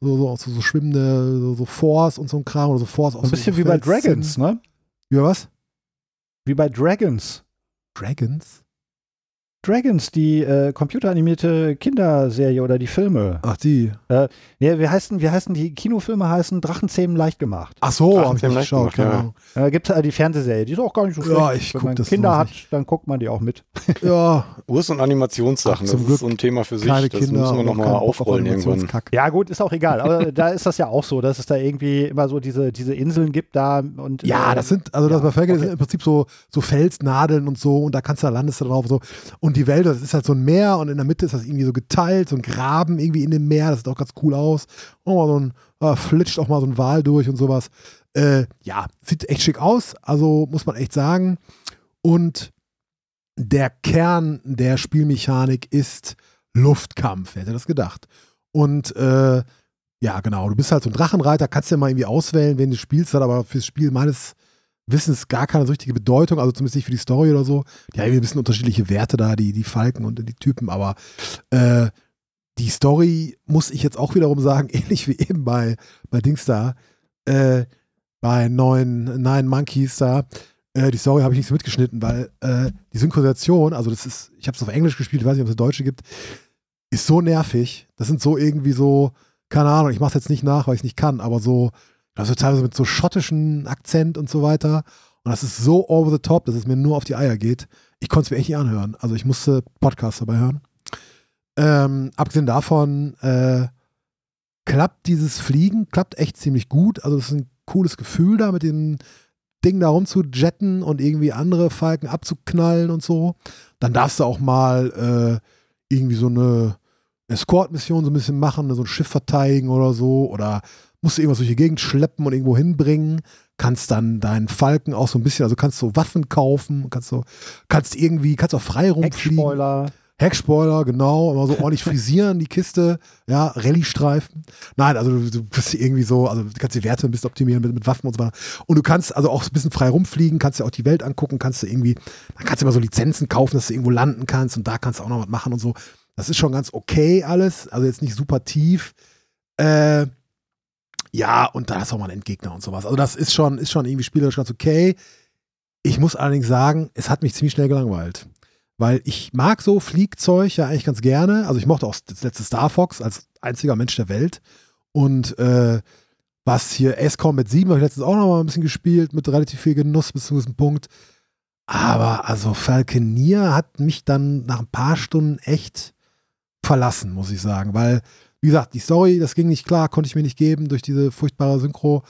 So, so, so, so schwimmende, so, so Force und so ein Kram. Oder so Force ein bisschen wie bei Dragons, ne? Wie bei was? Wie bei Dragons. Dragons? Dragons, die äh, computeranimierte Kinderserie oder die Filme. Ach, die. Äh, nee, wie heißen, wie heißen die Kinofilme heißen Drachenzähmen leicht gemacht. Ach so, hab ich nicht leicht geschaut, gemacht, keine ja. Da gibt es äh, die Fernsehserie, die ist auch gar nicht so schlecht. Ja, ich Wenn man das Kinder hat, nicht. dann guckt man die auch mit. Ja, Urs und Animationssachen, Ach, zum das Glück ist so ein Thema für sich. keine das Kinder. müssen wir nochmal aufrollen irgendwann. Ja, gut, ist auch egal. Aber da ist das ja auch so, dass es da irgendwie immer so diese, diese Inseln gibt da und. Ja, äh, das sind, also das ja, bei Felge okay. sind im Prinzip so, so Felsnadeln und so und da kannst du, da landest du drauf und so. Und die Wälder, das ist halt so ein Meer und in der Mitte ist das irgendwie so geteilt, so ein Graben irgendwie in dem Meer, das sieht auch ganz cool aus. Und mal so ein, äh, flitscht auch mal so ein Wal durch und sowas. Äh, ja, sieht echt schick aus, also muss man echt sagen. Und der Kern der Spielmechanik ist Luftkampf, wer hätte das gedacht. Und äh, ja, genau, du bist halt so ein Drachenreiter, kannst ja mal irgendwie auswählen, wen du spielst, aber fürs Spiel meines Wissens gar keine so richtige Bedeutung, also zumindest nicht für die Story oder so. Die haben ein bisschen unterschiedliche Werte da, die, die Falken und die Typen, aber äh, die Story muss ich jetzt auch wiederum sagen, ähnlich wie eben bei, bei Dings da, äh, bei neuen Nine Monkeys da, äh, die Story habe ich nicht so mitgeschnitten, weil äh, die Synchronisation, also das ist, ich habe es auf Englisch gespielt, ich weiß nicht, ob es eine deutsche gibt, ist so nervig. Das sind so irgendwie so, keine Ahnung, ich mache es jetzt nicht nach, weil ich es nicht kann, aber so, also teilweise mit so schottischen Akzent und so weiter. Und das ist so over the top, dass es mir nur auf die Eier geht. Ich konnte es mir echt nicht anhören. Also ich musste Podcasts dabei hören. Ähm, abgesehen davon äh, klappt dieses Fliegen, klappt echt ziemlich gut. Also das ist ein cooles Gefühl da mit dem Ding da rumzujetten und irgendwie andere Falken abzuknallen und so. Dann darfst du auch mal äh, irgendwie so eine Escort-Mission so ein bisschen machen, so ein Schiff verteidigen oder so. Oder musst du irgendwas durch die Gegend schleppen und irgendwo hinbringen. Kannst dann deinen Falken auch so ein bisschen, also kannst du Waffen kaufen, kannst du, kannst irgendwie, kannst auch frei rumfliegen. Heckspoiler. Heckspoiler, genau, immer so ordentlich frisieren, die Kiste, ja, Rallye-Streifen. Nein, also du, du bist irgendwie so, also du kannst die Werte ein bisschen optimieren mit, mit Waffen und so weiter. Und du kannst also auch ein bisschen frei rumfliegen, kannst dir auch die Welt angucken, kannst du irgendwie, dann kannst du immer so Lizenzen kaufen, dass du irgendwo landen kannst und da kannst du auch noch was machen und so. Das ist schon ganz okay alles, also jetzt nicht super tief. Äh, ja, und da ist auch mal ein Endgegner und sowas. Also das ist schon, ist schon irgendwie spielerisch ganz okay. Ich muss allerdings sagen, es hat mich ziemlich schnell gelangweilt. Weil ich mag so Fliegzeug ja eigentlich ganz gerne. Also ich mochte auch das letzte Star Fox als einziger Mensch der Welt. Und äh, was hier Ace Combat 7 habe ich letztens auch noch mal ein bisschen gespielt, mit relativ viel Genuss bis zu diesem Punkt. Aber also Falconeer hat mich dann nach ein paar Stunden echt verlassen, muss ich sagen. Weil, wie gesagt, die Story, das ging nicht klar, konnte ich mir nicht geben durch diese furchtbare Synchro.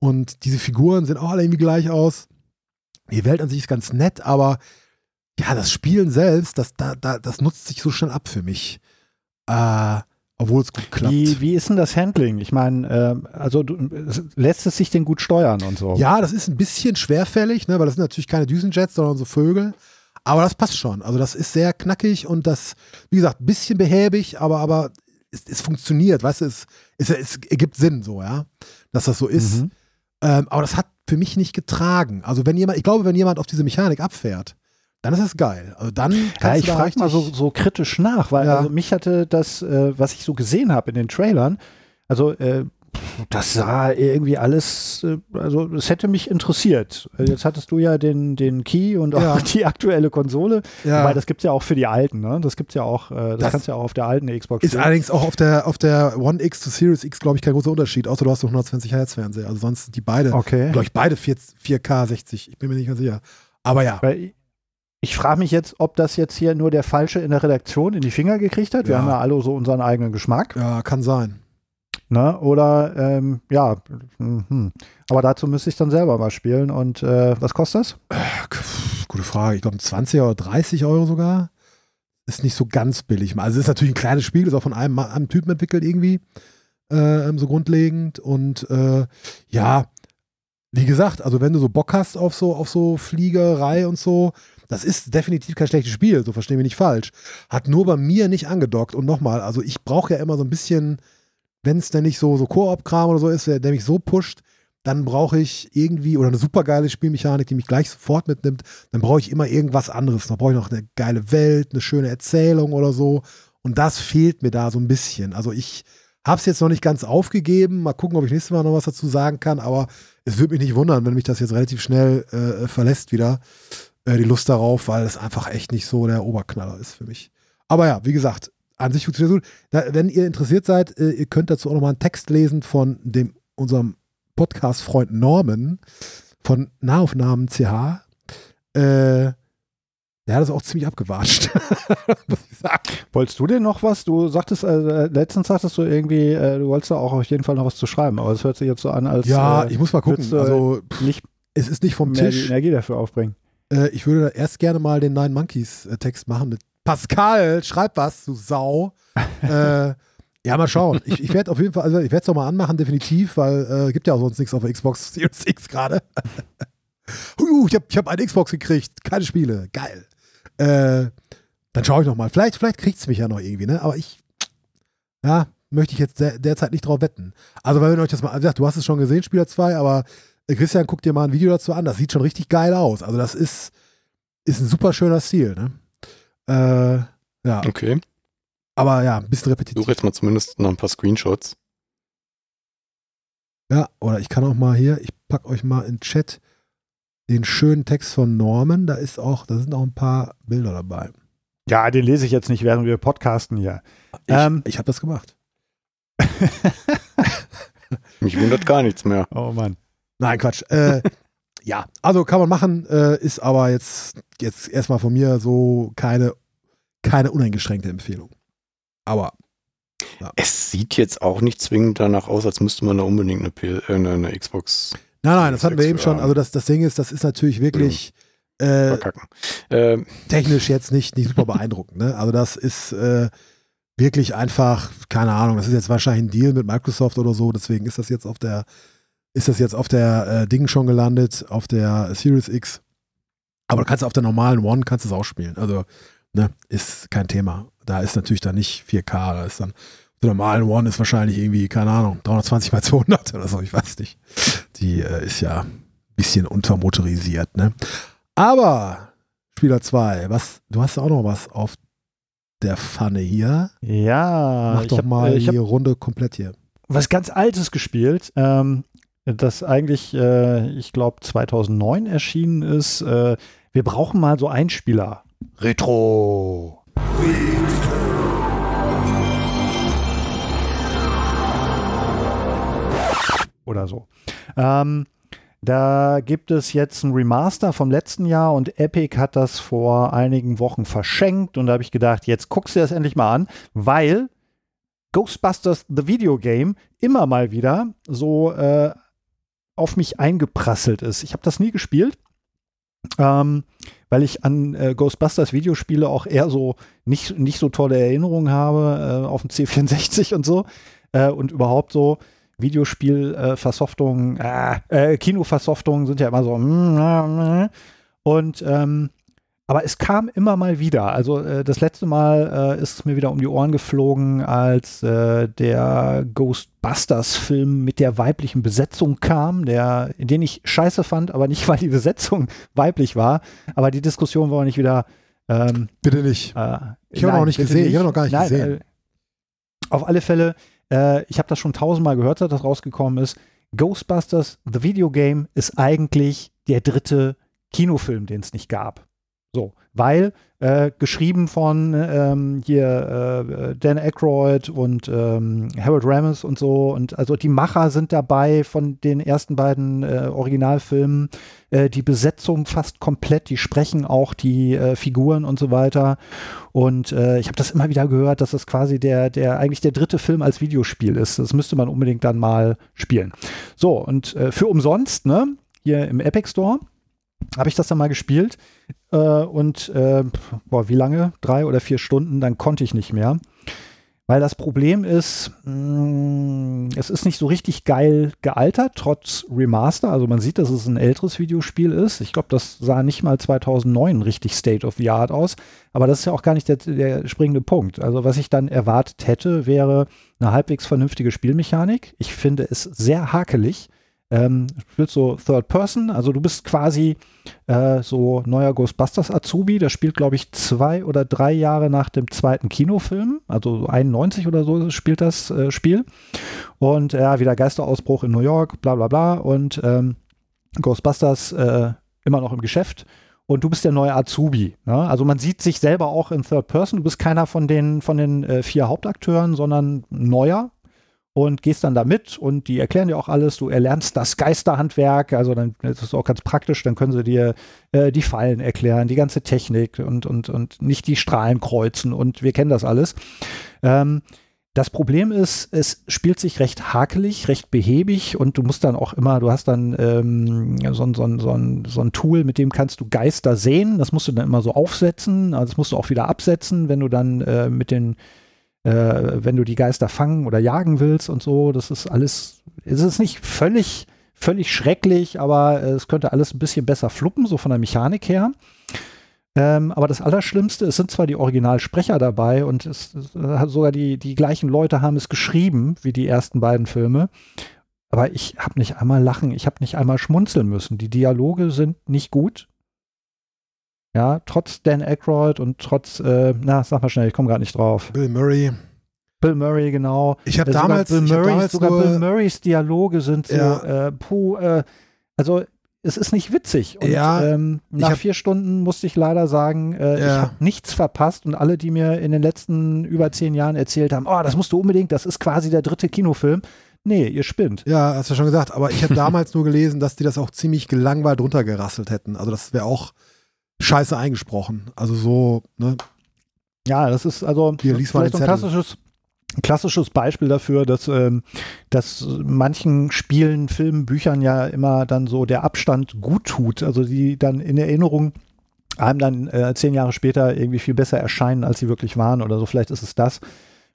Und diese Figuren sehen auch alle irgendwie gleich aus. Die Welt an sich ist ganz nett, aber ja, das Spielen selbst, das, da, da, das nutzt sich so schnell ab für mich. Äh, obwohl es gut klappt. Wie, wie ist denn das Handling? Ich meine, ähm, also du, lässt es sich denn gut steuern und so? Ja, das ist ein bisschen schwerfällig, ne, weil das sind natürlich keine Düsenjets, sondern so Vögel. Aber das passt schon. Also das ist sehr knackig und das, wie gesagt, ein bisschen behäbig, aber, aber es, es funktioniert, weißt du, es, es, es ergibt Sinn so, ja, dass das so ist. Mhm. Ähm, aber das hat für mich nicht getragen. Also wenn jemand, ich glaube, wenn jemand auf diese Mechanik abfährt, dann ist das geil. Also dann Ja, ich da frage mal so, so kritisch nach, weil Ja. also mich hatte das, äh, was ich so gesehen habe in den Trailern, also äh, das sah irgendwie alles, äh, also es hätte mich interessiert. Äh, Jetzt hattest du ja den, den Key und auch Ja. die aktuelle Konsole, Ja. weil das gibt es ja auch für die alten, ne? Das gibt es ja auch, äh, das, Das kannst du ja auch auf der alten Xbox Ist spielen. allerdings auch auf der, auf der One X zu Series X, glaube ich, kein großer Unterschied, außer du hast einen 120 Hertz Fernseher. Also sonst sind die beide, Okay. glaube ich, beide 4, 4K 60. Ich bin mir nicht ganz sicher. Aber ja. Weil ich frage mich jetzt, ob das jetzt hier nur der Falsche in der Redaktion in die Finger gekriegt hat. Wir Ja. haben ja alle so unseren eigenen Geschmack. Ja, kann sein. Ne? Oder ähm, ja, mhm. aber dazu müsste ich dann selber mal spielen. Und äh, was kostet das? Gute Frage. Ich glaube, 20 oder 30 Euro sogar. Ist nicht so ganz billig. Also, es ist natürlich ein kleines Spiel, ist auch von einem, einem Typen entwickelt irgendwie. Äh, so grundlegend. Und äh, ja, wie gesagt, also, wenn du so Bock hast auf so, auf so Fliegerei und so, das ist definitiv kein schlechtes Spiel, so verstehen wir nicht falsch. Hat nur bei mir nicht angedockt. Und nochmal, also, ich brauche ja immer so ein bisschen, wenn es denn nicht so, so Koop-Kram oder so ist, der, der mich so pusht, dann brauche ich irgendwie, oder eine supergeile Spielmechanik, die mich gleich sofort mitnimmt, dann brauche ich immer irgendwas anderes. Dann brauche ich noch eine geile Welt, eine schöne Erzählung oder so. Und das fehlt mir da so ein bisschen. Also ich habe es jetzt noch nicht ganz aufgegeben. Mal gucken, ob ich nächstes Mal noch was dazu sagen kann. Aber es würde mich nicht wundern, wenn mich das jetzt relativ schnell äh, verlässt wieder. äh, die Lust darauf, weil es einfach echt nicht so der Oberknaller ist für mich. Aber ja, wie gesagt, an sich funktioniert gut. Da, wenn ihr interessiert seid, äh, ihr könnt dazu auch nochmal einen Text lesen von dem unserem Podcast-Freund Norman von Nahaufnahmen CH. Äh, der hat das auch ziemlich abgewatscht. Wolltest du denn noch was? Du sagtest, äh, letztens sagtest du irgendwie, äh, du wolltest da auch auf jeden Fall noch was zu schreiben, aber es hört sich jetzt so an, als Ja, äh, ich muss mal gucken. du Also, nicht es ist nicht vom mehr die Tisch. Energie dafür aufbringen. Äh, ich würde da erst gerne mal den Nine Monkeys äh, Text machen mit Pascal, schreib was, du Sau. äh, ja, mal schauen. Ich, ich werde auf jeden Fall, also ich werde es doch mal anmachen, definitiv, weil äh, gibt ja auch sonst nichts auf der Xbox Series X gerade. uh, ich habe ich hab eine Xbox gekriegt, keine Spiele, geil. Äh, dann schaue ich noch mal. Vielleicht, vielleicht kriegt es mich ja noch irgendwie, ne? Aber ich, ja, möchte ich jetzt der, derzeit nicht drauf wetten. Also, weil wenn ihr euch das mal, wie gesagt, du hast es schon gesehen, Spieler 2, aber äh, Christian, guck dir mal ein Video dazu an. Das sieht schon richtig geil aus. Also, das ist, ist ein super schöner Stil, ne? Äh, ja, Okay. aber ja, ein bisschen Suche repetitiv. jetzt mal zumindest noch ein paar Screenshots. Ja, oder ich kann auch mal hier, ich pack euch mal in den Chat den schönen Text von Norman. Da ist auch, da sind auch ein paar Bilder dabei. Ja, den lese ich jetzt nicht, während wir podcasten hier. Ich, Ähm. ich habe das gemacht. Mich wundert gar nichts mehr. Oh Mann. Nein, Quatsch. Äh, ja, also kann man machen, äh, ist aber jetzt, jetzt erstmal von mir so keine, keine uneingeschränkte Empfehlung. Aber Es sieht jetzt auch nicht zwingend danach aus, als müsste man da unbedingt eine, P äh, eine, eine Xbox nein, nein, das hatten wir eben schon. Also das, das Ding ist, das ist natürlich wirklich äh. Ähm, technisch jetzt nicht, nicht super beeindruckend. Ne? Also das ist äh, wirklich einfach, keine Ahnung, das ist jetzt wahrscheinlich ein Deal mit Microsoft oder so, deswegen ist das jetzt auf der, ist das jetzt auf der äh, Ding schon gelandet, auf der Series X. Aber du kannst auf der normalen One kannst du es auch spielen. Also, ne, ist kein Thema. Da ist natürlich dann nicht 4K, da ist dann auf der normalen One ist wahrscheinlich irgendwie, keine Ahnung, 320 mal 200 oder so, ich weiß nicht. Die äh, ist ja ein bisschen untermotorisiert, ne? Aber Spieler 2, was, du hast auch noch was auf der Pfanne hier. Ja, Mach doch hab, mal äh, die Runde komplett hier. was ganz Altes gespielt, ähm, das eigentlich, äh, ich glaube, 2009 erschienen ist. Äh, wir brauchen mal so Einspieler. Retro. Oder so. Ähm, da gibt es jetzt ein Remaster vom letzten Jahr und Epic hat das vor einigen Wochen verschenkt und da habe ich gedacht, jetzt guckst du das endlich mal an, weil Ghostbusters The Video Game immer mal wieder so äh, auf mich eingeprasselt ist. Ich habe das nie gespielt, ähm, weil ich an äh, Ghostbusters Videospiele auch eher so nicht, nicht so tolle Erinnerungen habe äh, auf dem C64 und so äh, und überhaupt so Videospielversoftungen, äh, äh, Kinoversoftungen sind ja immer so mm, und ähm, aber es kam immer mal wieder. Also äh, das letzte Mal äh, ist es mir wieder um die Ohren geflogen, als äh, der Ghostbusters-Film mit der weiblichen Besetzung kam, der, den ich scheiße fand, aber nicht, weil die Besetzung weiblich war. Aber die Diskussion war nicht wieder. Ähm, Bitte nicht. äh, Ich habe noch nicht gesehen. Ich habe noch gar nicht Nein, gesehen. Äh, auf alle Fälle, äh, ich habe das schon tausendmal gehört, seit das rausgekommen ist. Ghostbusters, The Video Game, ist eigentlich der dritte Kinofilm, den es nicht gab. So, weil äh, geschrieben von ähm, hier äh, Dan Aykroyd und ähm, Harold Ramis und so und also die Macher sind dabei von den ersten beiden äh, Originalfilmen. Äh, die Besetzung fast komplett, die sprechen auch die äh, Figuren und so weiter. Und äh, ich habe das immer wieder gehört, dass das quasi der, der eigentlich der dritte Film als Videospiel ist. Das müsste man unbedingt dann mal spielen. So, und für umsonst, ne, hier im Epic Store, habe ich das dann mal gespielt. Äh, und äh, boah, wie lange? Drei oder vier Stunden, dann konnte ich nicht mehr. Weil das Problem ist, mh, es ist nicht so richtig geil gealtert, trotz Remaster. Also man sieht, dass es ein älteres Videospiel ist. Ich glaube, das sah nicht mal 2009 richtig State of the Art aus. Aber das ist ja auch gar nicht der, der springende Punkt. Also was ich dann erwartet hätte, wäre eine halbwegs vernünftige Spielmechanik. Ich finde es sehr hakelig. Ähm, spielst so Third Person, also du bist quasi äh, so neuer Ghostbusters Azubi, der spielt glaube ich zwei oder drei Jahre nach dem zweiten Kinofilm, also 91 oder so spielt das äh, Spiel und ja, wieder Geisterausbruch in New York, bla bla bla und ähm, Ghostbusters äh, immer noch im Geschäft und du bist der neue Azubi. Ne? Also man sieht sich selber auch in Third Person. Du bist keiner von den, von den äh, vier Hauptakteuren, sondern neuer und gehst dann da mit und die erklären dir auch alles. Du erlernst das Geisterhandwerk, also dann ist auch ganz praktisch, dann können sie dir äh, die Fallen erklären, die ganze Technik und, und, und nicht die Strahlen kreuzen und wir kennen das alles. Ähm, das Problem ist, es spielt sich recht hakelig, recht behäbig und du musst dann auch immer, du hast dann ähm, so, so, so, so ein Tool, mit dem kannst du Geister sehen. Das musst du dann immer so aufsetzen, also das musst du auch wieder absetzen, wenn du dann äh, mit den, wenn du die Geister fangen oder jagen willst und so. Das ist alles, es ist nicht völlig, völlig schrecklich, aber es könnte alles ein bisschen besser fluppen, so von der Mechanik her. Ähm, aber das Allerschlimmste, es sind zwar die Originalsprecher dabei und es, es, sogar die, die gleichen Leute haben es geschrieben wie die ersten beiden Filme. Aber ich habe nicht einmal lachen, ich habe nicht einmal schmunzeln müssen. Die Dialoge sind nicht gut. Ja, trotz Dan Aykroyd und trotz, äh, na, sag mal schnell, ich komme gerade nicht drauf. Bill Murray. Bill Murray, genau. Ich habe Äh, damals, Bill ich hab Murrays, damals sogar Bill Murrays Dialoge sind so, Ja. äh, puh, äh, also es ist nicht witzig. Und Ja, ähm, ich nach hab- vier Stunden musste ich leider sagen, äh, ich Ja. habe nichts verpasst und alle, die mir in den letzten über zehn Jahren erzählt haben, oh, das musst du unbedingt, das ist quasi der dritte Kinofilm. Nee, ihr spinnt. Ja, hast du schon gesagt, aber ich habe damals nur gelesen, dass die das auch ziemlich gelangweilt runtergerasselt hätten. Also das wäre auch scheiße eingesprochen. Also so, ne? Ja, das ist also Hier, lies mal vielleicht so den ein klassisches, ein klassisches Beispiel dafür, dass, ähm, dass manchen Spielen, Filmen, Büchern ja immer dann so der Abstand gut tut. Also die dann in Erinnerung einem dann äh, zehn Jahre später irgendwie viel besser erscheinen, als sie wirklich waren oder so. Vielleicht ist es das.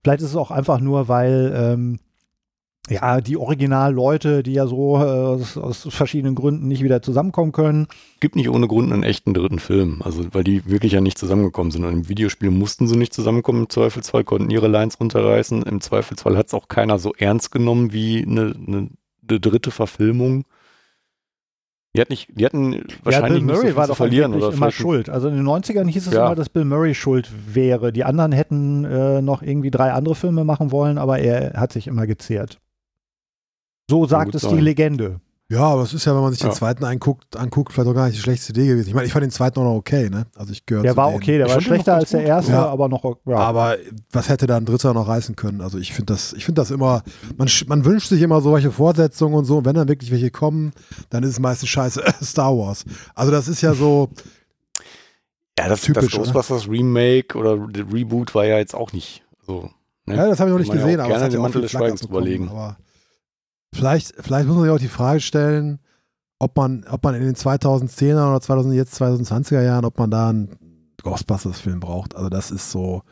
Vielleicht ist es auch einfach nur, weil ähm, ja, die Originalleute, die ja so äh, aus, aus verschiedenen Gründen nicht wieder zusammenkommen können. Gibt nicht ohne Grund einen echten dritten Film. Also, weil die wirklich ja nicht zusammengekommen sind. Und im Videospiel mussten sie nicht zusammenkommen. Im Zweifelsfall konnten ihre Lines runterreißen. Im Zweifelsfall hat es auch keiner so ernst genommen wie eine, eine, eine dritte Verfilmung. Die, hat nicht, die hatten wahrscheinlich ja, Bill nicht so Murray war doch verlieren. Oder immer schuld. Also in den 90ern hieß es Ja. immer, dass Bill Murray schuld wäre. Die anderen hätten äh, noch irgendwie drei andere Filme machen wollen, aber er hat sich immer gezehrt. So sagt es sein. die Legende. Ja, aber es ist ja, wenn man sich den Ja. zweiten anguckt, anguckt, vielleicht auch gar nicht die schlechteste Idee gewesen. Ich meine, ich fand den zweiten auch noch okay, ne? Also ich gehöre Der zu war denen. okay, der Ich war den schlechter als der erste, Ja. aber noch ja. Aber was hätte da ein Dritter noch reißen können? Also ich finde das, ich finde das immer, man, man wünscht sich immer solche Fortsetzungen und so. Und wenn dann wirklich welche kommen, dann ist es meistens scheiße Star Wars. Also das ist ja so, Ja, das, Typisch, das Ghostbusters Remake oder der Reboot war ja jetzt auch nicht so. Ne? ja, das habe ich noch nicht gesehen, auch aber es gerne hat ja den auch Mantel des Schweigens überlegen. Aber vielleicht, vielleicht muss man sich auch die Frage stellen, ob man, ob man in den 2010er oder 2000, jetzt 2020er Jahren, ob man da einen Ghostbusters-Film braucht. Also das ist so,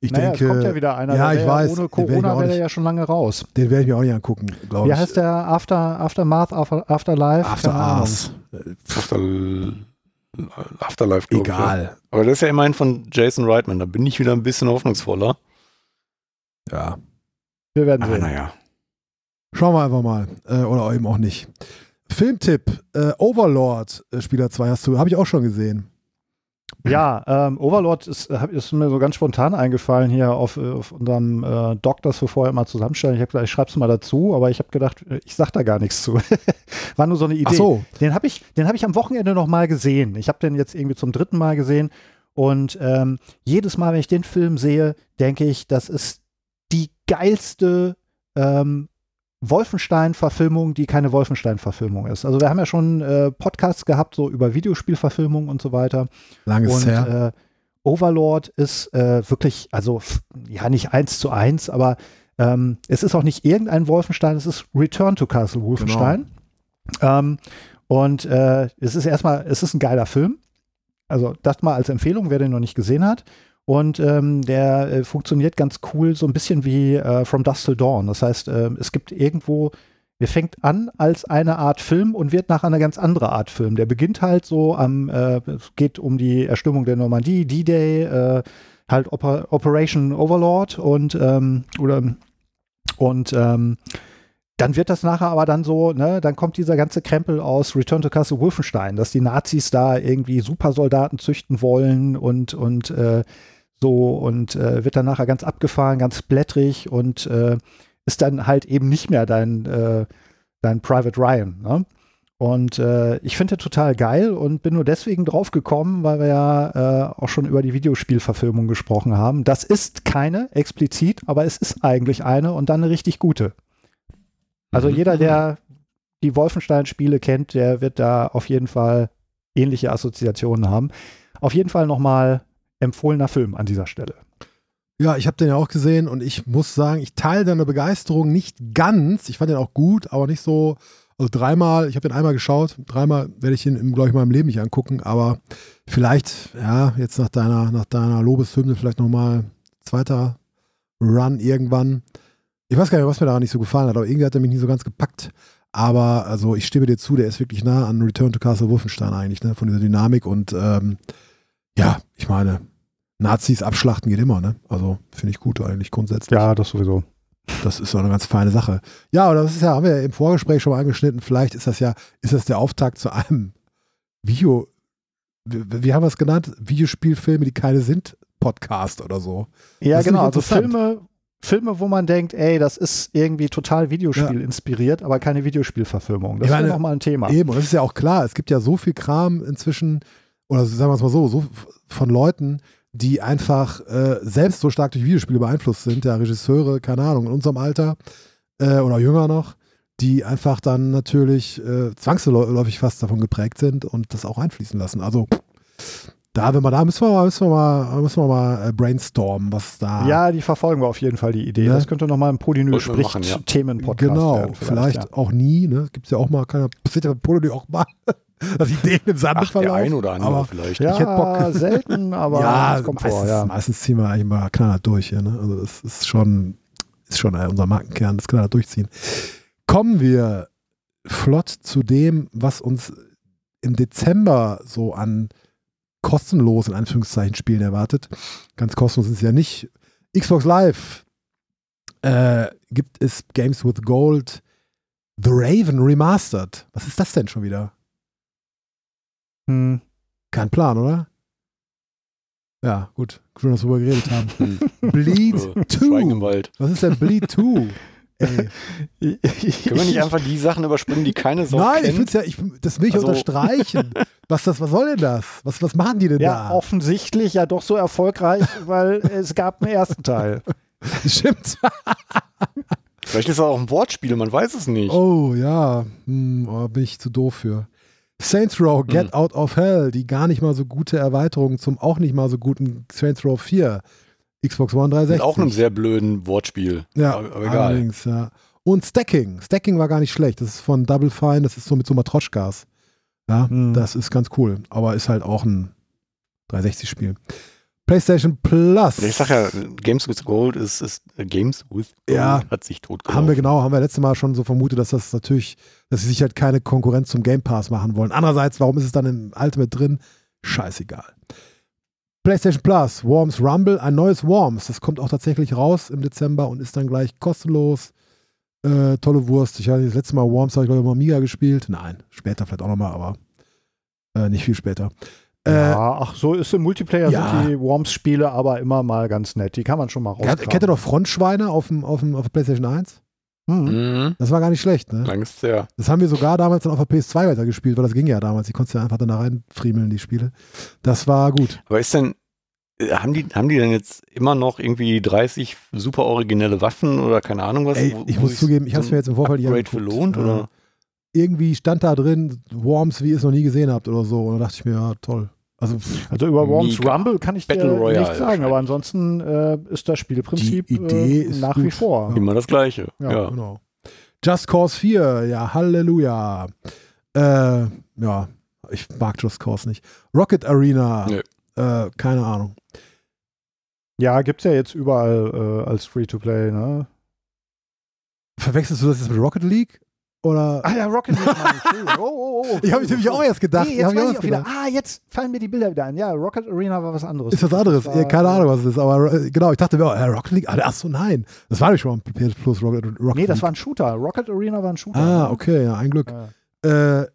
ich naja, denke, es kommt ja wieder einer. ja, ich weiß, Ohne Corona auch wäre der ja schon lange raus. den werde ich mir auch nicht angucken, glaube Wie ich. heißt der After, Aftermath, After, Afterlife? After. Ours. After, Afterlife, glaub ich, Ja. Egal. Aber das ist ja immerhin von Jason Reitman. Da bin ich wieder ein bisschen hoffnungsvoller. Ja. Wir werden Aber sehen. naja. Schauen wir einfach mal. Äh, oder eben auch nicht. Filmtipp: äh, Overlord, äh, Spieler 2 hast du, habe ich auch schon gesehen. Ja, ähm, Overlord ist, hab- ist mir so ganz spontan eingefallen hier auf, äh, auf unserem äh, Doc, das wir vorher mal zusammenstellen. Ich habe gesagt, ich schreibe es mal dazu, aber ich habe gedacht, äh, ich sag da gar nichts zu. War nur so eine Idee. Ach so, Den habe ich, den hab ich am Wochenende noch mal gesehen. Ich habe den jetzt irgendwie zum dritten Mal gesehen. Und ähm, jedes Mal, wenn ich den Film sehe, denke ich, das ist die geilste ähm, Wolfenstein-Verfilmung, die keine Wolfenstein-Verfilmung ist. Also wir haben ja schon äh, Podcasts gehabt, so über Videospielverfilmungen und so weiter. lange ist Und her. äh, Overlord ist äh, wirklich, also ja nicht eins zu eins, aber ähm, es ist auch nicht irgendein Wolfenstein, es ist Return to Castle Wolfenstein. Ähm, und äh, es ist erstmal, es ist ein geiler Film. Also das mal als Empfehlung, wer den noch nicht gesehen hat. Und ähm, der äh, funktioniert ganz cool, so ein bisschen wie äh, From Dusk Till Dawn. Das heißt, ähm, es gibt irgendwo, der fängt an als eine Art Film und wird nachher eine ganz andere Art Film. Der beginnt halt so am, äh, es geht um die Erstürmung der Normandie, D-Day, äh, halt Oper Operation Overlord und ähm, oder und ähm, dann wird das nachher aber dann so, ne, dann kommt dieser ganze Krempel aus Return to Castle Wolfenstein, dass die Nazis da irgendwie Supersoldaten züchten wollen und, und äh, so und äh, wird dann nachher ganz abgefahren, ganz blättrig und äh, ist dann halt eben nicht mehr dein, äh, dein Private Ryan. Ne? Und äh, ich finde total geil und bin nur deswegen drauf gekommen, weil wir ja äh, auch schon über die Videospielverfilmung gesprochen haben. Das ist keine explizit, aber es ist eigentlich eine und dann eine richtig gute. Also Mhm. jeder, der die Wolfenstein-Spiele kennt, der wird da auf jeden Fall ähnliche Assoziationen haben. Auf jeden Fall nochmal empfohlener Film an dieser Stelle. Ja, ich habe den ja auch gesehen und ich muss sagen, ich teile deine Begeisterung nicht ganz. Ich fand den auch gut, aber nicht so. Also dreimal, ich habe den einmal geschaut, dreimal werde ich ihn, glaube ich, mal im Leben nicht angucken, aber vielleicht, ja, jetzt nach deiner, nach deiner Lobeshymne vielleicht nochmal zweiter Run irgendwann. Ich weiß gar nicht, was mir daran nicht so gefallen hat, aber irgendwie hat er mich nicht so ganz gepackt. Aber also ich stimme dir zu, der ist wirklich nah an Return to Castle Wolfenstein eigentlich, ne? Von dieser Dynamik und ähm, ja, ich meine, Nazis abschlachten geht immer, ne? Also finde ich gut eigentlich grundsätzlich. Ja, das sowieso. Das ist so eine ganz feine Sache. Ja, oder das ist ja, haben wir ja im Vorgespräch schon mal angeschnitten, vielleicht ist das ja, ist das der Auftakt zu einem Video, wie, wie haben wir es genannt? Videospielfilme, die keine sind, Podcast oder so. Ja, Das ist genau. Also. Filme, Filme, wo man denkt, ey, das ist irgendwie total Videospiel inspiriert, aber keine Videospielverfilmung. Das Ich ist meine, nochmal ein Thema. Eben, und das ist ja auch klar, es gibt ja so viel Kram inzwischen, oder sagen wir es mal so, so von Leuten, die einfach äh, selbst so stark durch Videospiele beeinflusst sind, ja, Regisseure, keine Ahnung, in unserem Alter äh, oder jünger noch, die einfach dann natürlich äh, zwangsläufig fast davon geprägt sind und das auch einfließen lassen. Also da, wenn wir da müssen wir mal, müssen wir mal, müssen wir mal äh, brainstormen, was da Ja, die verfolgen wir auf jeden Fall die Idee. Ne? Das könnte nochmal ein Polynö Wollten wir spricht machen, ja. Themenpodcast Genau, werden. vielleicht, ja. auch nie, ne? Gibt es ja auch mal, kann ja, passiert ja bei Polo auch mal, dass Ideen im Sande Ach, der verlaufen. ein oder andere aber vielleicht. Ja, ich hätte Bock. selten, aber ja, es kommt meistens, vor, ja. meistens ziehen wir eigentlich mal knallhart durch hier. Ne? Also das ist schon, ist schon äh, unser Markenkern, das knallhart durchziehen. Kommen wir flott zu dem, was uns im Dezember so an kostenlos, in Anführungszeichen, Spielen erwartet. Ganz kostenlos ist es ja nicht. Xbox Live äh, gibt es Games with Gold The Raven Remastered. Was ist das denn schon wieder? Hm. Kein Plan, oder? Ja, gut. Schön, dass wir darüber geredet haben. Hm. Bleed Äh, Schweigen im 2. Wald. Was ist denn Bleed 2? Ey. Können wir nicht einfach die Sachen überspringen, die keine Sau Nein, ich kennt? will's ja, ich, das will ich Also- unterstreichen. Was, das, was soll denn das? Was, was machen die denn Ja, da? offensichtlich ja doch so erfolgreich, weil es gab einen ersten Teil. Stimmt. Vielleicht ist das auch ein Wortspiel, man weiß es nicht. Oh ja, hm, oh, bin ich zu doof für. Saints Row Get Hm. Out of Hell, die gar nicht mal so gute Erweiterung zum auch nicht mal so guten Saints Row 4. Xbox One Mit 360. auch einem sehr blöden Wortspiel. Ja, aber, aber egal. allerdings, ja. Und Stacking. Stacking war gar nicht schlecht. Das ist von Double Fine, das ist so mit so Matroschkas. Ja, Hm. das ist ganz cool. Aber ist halt auch ein 360-Spiel. PlayStation Plus. Ich sag ja, Games with Gold ist, ist äh, Games with Gold Ja. hat sich tot haben wir genau, haben wir letztes Mal schon so vermutet, dass das natürlich, dass sie sich halt keine Konkurrenz zum Game Pass machen wollen. Andererseits, warum ist es dann im Ultimate drin? Scheißegal. PlayStation Plus, Worms Rumble, ein neues Worms. Das kommt auch tatsächlich raus im Dezember und ist dann gleich kostenlos. Äh, tolle Wurst. Ich hatte das letzte Mal Worms, habe ich glaube ich mal Amiga gespielt. Nein, später vielleicht auch nochmal, aber äh, nicht viel später. Äh, ja, ach, so ist im Multiplayer ja. sind die Worms-Spiele aber immer mal ganz nett. Die kann man schon mal rauskramen. kennt ihr doch Frontschweine auf dem, auf dem auf der PlayStation 1? Hm. Mhm. Das war gar nicht schlecht, ne? Lang ist der. Das haben wir sogar damals dann auf der PS2 weitergespielt, weil das ging ja damals. Die konntest ja einfach dann da reinfriemeln, die Spiele. Das war gut. Aber ist denn, äh, haben die, haben die denn jetzt immer noch irgendwie 30 super originelle Waffen oder keine Ahnung was? Ey, ich wo muss zugeben, ich habe es mir jetzt im Vorfeld Upgrade für angeguckt. lohnt, Äh, oder? Irgendwie stand da drin, Worms, wie ihr es noch nie gesehen habt oder so. Und da dachte ich mir, ja, toll. Also Also über Worms Mega. Rumble kann ich Battle dir Royale nichts sagen, aber ansonsten äh, ist das Spielprinzip Die Idee äh, ist nach gut. wie vor. Immer das Gleiche. Ja, Ja. genau. Just Cause 4, ja, Halleluja. Äh, ja, ich mag Just Cause nicht. Rocket Arena, Nö. äh, keine Ahnung. Ja, gibt's ja jetzt überall äh, als Free-to-Play, ne? Verwechselst du das jetzt mit Rocket League? Oder? Ah ja, Rocket League, Mann, Entschuldigung. Oh, oh, oh. ich habe nämlich auch erst gedacht. Nee, ich jetzt ich auch ich wieder. gedacht. Ah, jetzt fallen mir die Bilder wieder ein. Ja, Rocket Arena war was anderes. Ist was anderes. War, Ja, keine Ahnung, was es ist. Aber äh, genau, ich dachte mir, oh, äh, Rocket League. Ach so, nein. Das war nämlich schon mal PS Plus Rocket, Rocket Nee, das League. war ein Shooter. Rocket Arena war ein Shooter. Ah, okay, ja, ein Glück. Ja. Äh,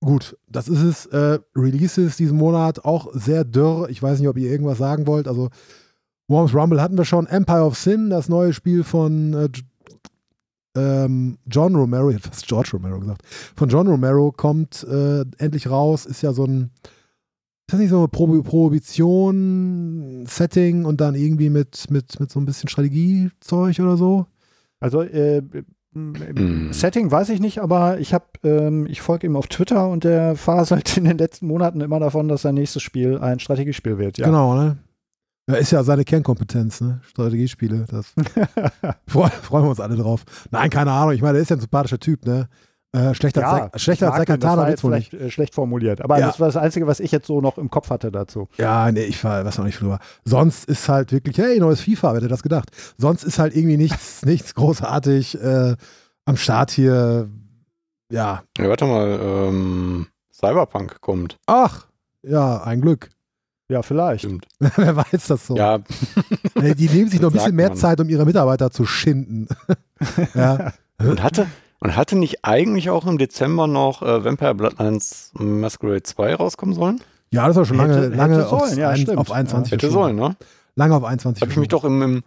gut, das ist es. Äh, Releases diesen Monat auch sehr dürr. Ich weiß nicht, ob ihr irgendwas sagen wollt. Also, Worms Rumble hatten wir schon. Empire of Sin, das neue Spiel von äh, ähm, John Romero, ich hätte fast George Romero gesagt, von John Romero kommt äh, endlich raus, ist ja so ein, ist das nicht so eine Pro Prohibition-Setting und dann irgendwie mit, mit, mit so ein bisschen Strategiezeug oder so? Also äh, Hm. Setting weiß ich nicht, aber ich habe, ähm, ich folge ihm auf Twitter und der faselt in den letzten Monaten immer davon, dass sein nächstes Spiel ein Strategiespiel wird. Ja. Genau, ne? Ja, ist ja seine Kernkompetenz, ne? Strategiespiele. Das freuen, freuen wir uns alle drauf. Nein, keine Ahnung. Ich meine, der ist ja ein sympathischer Typ, ne? Äh, schlechter Ja, als, schlechter als wird's jetzt wohl nicht. äh, schlecht formuliert. Aber Ja. das war das Einzige, was ich jetzt so noch im Kopf hatte dazu. Ja, nee, ich war, weiß noch nicht drüber. Sonst ist halt wirklich, hey, neues FIFA, wer hätte das gedacht? Sonst ist halt irgendwie nichts, nichts großartig äh, am Start hier. Ja. Ja, warte mal, ähm, Cyberpunk kommt. Ach, ja, ein Glück. Ja, vielleicht. Stimmt. wer weiß das so? Ja, Ey, Die nehmen sich noch ein bisschen mehr man. Zeit, um ihre Mitarbeiter zu schinden. ja. und hatte, und hatte nicht eigentlich auch im Dezember noch äh, Vampire Bloodlines Masquerade 2 rauskommen sollen? ja, das war schon lange, Hätte- lange hätte auf, sollen, ja, ein, stimmt. auf 21 Hätte sollen, ne? Lange auf 21 Habe ich mich doch im, im,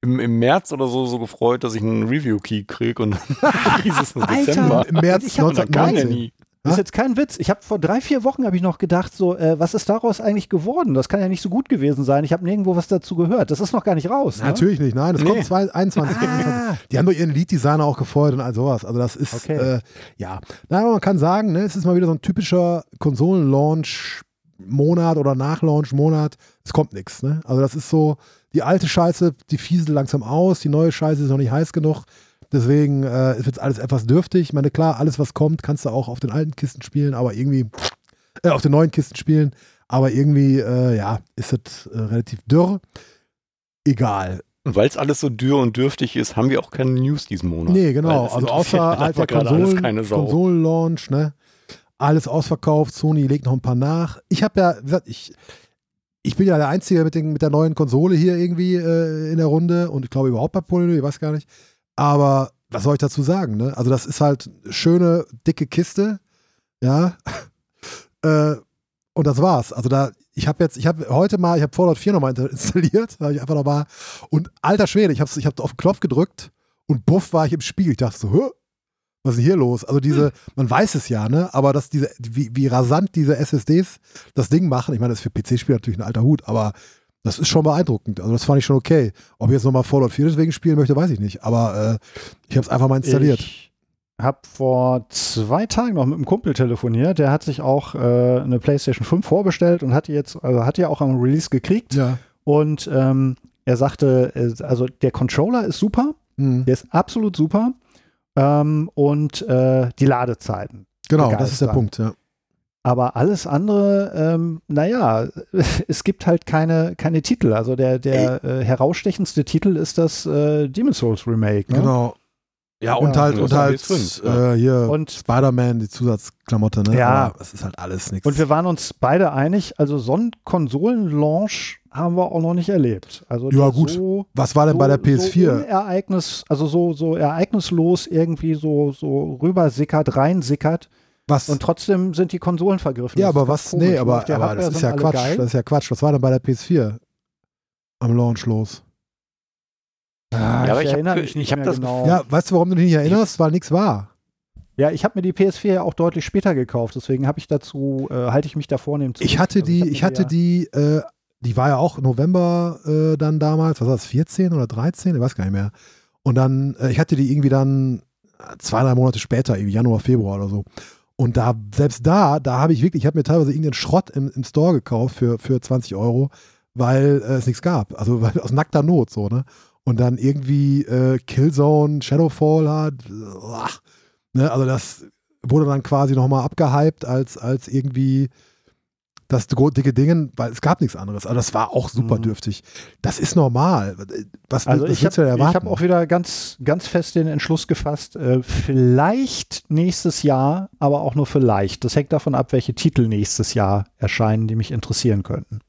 im, im März oder so, so gefreut, dass ich einen Review-Key kriege und dann hieß es nur Alter! Dezember. Im März Ich hab- Und dann kam der 1919. nie. Das ist jetzt kein Witz. Ich habe vor drei, vier Wochen habe ich noch gedacht, so, äh, was ist daraus eigentlich geworden? Das kann ja nicht so gut gewesen sein. Ich habe nirgendwo was dazu gehört. Das ist noch gar nicht raus. Ne? Natürlich nicht, nein, es Nee. kommt zwei- 21, Ah. 21. Die haben doch ihren Lead-Designer auch gefeuert und all sowas. Also das ist, Okay. äh, ja. Na, aber man kann sagen, ne, es ist mal wieder so ein typischer Konsolen-Launch-Monat oder Nach-Launch-Monat. Es kommt nichts, ne? Also das ist so, die alte Scheiße, die fieselt langsam aus, die neue Scheiße ist noch nicht heiß genug. Deswegen äh, ist jetzt alles etwas dürftig. Ich meine, klar, alles, was kommt, kannst du auch auf den alten Kisten spielen, aber irgendwie, äh, auf den neuen Kisten spielen. Aber irgendwie, äh, ja, ist es äh, relativ dürr. Egal. Und weil es alles so dürr und dürftig ist, haben wir auch keine News diesen Monat. Nee, genau. Also außer alles Konsolen. Konsolenlaunch, ne? Alles ausverkauft. Sony legt noch ein paar nach. Ich habe ja, wie gesagt, ich, ich bin ja der Einzige mit, den, mit der neuen Konsole hier irgendwie äh, in der Runde und ich glaube überhaupt bei Polyno, ich weiß gar nicht. Aber was soll ich dazu sagen, ne? Also das ist halt eine schöne, dicke Kiste, ja. äh, und das war's. Also da, ich habe jetzt, ich habe heute mal, ich habe Fallout 4 nochmal installiert, habe ich einfach nochmal und alter Schwede, ich habe ich hab auf den Knopf gedrückt und buff war ich im Spiegel. Ich dachte so, Hö? was ist denn hier los? Also diese, man weiß es ja, ne? Aber dass diese, wie, wie rasant diese SSDs das Ding machen, ich meine, das ist für PC-Spieler natürlich ein alter Hut, aber das ist schon beeindruckend. Also das fand ich schon okay. Ob ich jetzt nochmal Fallout 4 deswegen spielen möchte, weiß ich nicht. Aber äh, ich habe es einfach mal installiert. Ich habe vor zwei Tagen noch mit einem Kumpel telefoniert. Der hat sich auch äh, eine PlayStation 5 vorbestellt und hat die jetzt, also hat die auch am Release gekriegt. ja. Und ähm, er sagte, äh, also der Controller ist super, Mhm. der ist absolut super. Ähm, und äh, die Ladezeiten. Genau, das ist der. Punkt, ja. Aber alles andere, ähm, naja, es gibt halt keine, keine Titel. Also der, der äh, herausstechendste Titel ist das äh, Demon's Souls Remake. Ne? Genau. Ja, und Ja, halt, und halt äh, hier Und- Spider-Man, die Zusatzklamotte, ne? Ja. Aber es ist halt alles nichts. Und wir waren uns beide einig, also so einen Konsolenlaunch haben wir auch noch nicht erlebt. Also Ja, gut. So, Was war denn so, bei der So PS4? Ereignis, also so, so ereignislos irgendwie so, so rübersickert, reinsickert was? und trotzdem sind die Konsolen vergriffen. ja, aber was? komisch. Nee, aber, aber das ist ja Quatsch. geil. Das ist ja Quatsch. Was war denn bei der PS4 am Launch los? Ah, Ja, aber ich ich hab erinnere ge- mich nicht ich hab mehr das genau. Ja, weißt du, warum du dich nicht erinnerst? Weil nichts war. Ja, ich habe mir die PS4 ja auch deutlich später gekauft, deswegen habe ich dazu, äh, halte ich mich da vornehm zu. Ich hatte Also die, hab ich hatte ja- die, äh, die war ja auch November äh, dann damals, was war das, 14 oder 13? Ich weiß gar nicht mehr. Und dann, äh, ich hatte die irgendwie dann äh, zwei, drei Monate später, irgendwie Januar, Februar oder so. Und da, selbst da, da habe ich wirklich, ich habe mir teilweise irgendeinen Schrott im, im Store gekauft für, für 20 Euro, weil äh, es nichts gab. Also weil, aus nackter Not so, ne? Und dann irgendwie äh, Killzone, Shadowfall hat. Ach, ne? Also das wurde dann quasi nochmal abgehypt als, als irgendwie das dicke Ding, weil es gab nichts anderes. Aber das war auch super Mhm. dürftig. Das ist normal. Was, Also was ich willst du denn habe erwarten? hab auch wieder ganz, ganz fest den Entschluss gefasst, äh, vielleicht nächstes Jahr, aber auch nur vielleicht. Das hängt davon ab, welche Titel nächstes Jahr erscheinen, die mich interessieren könnten.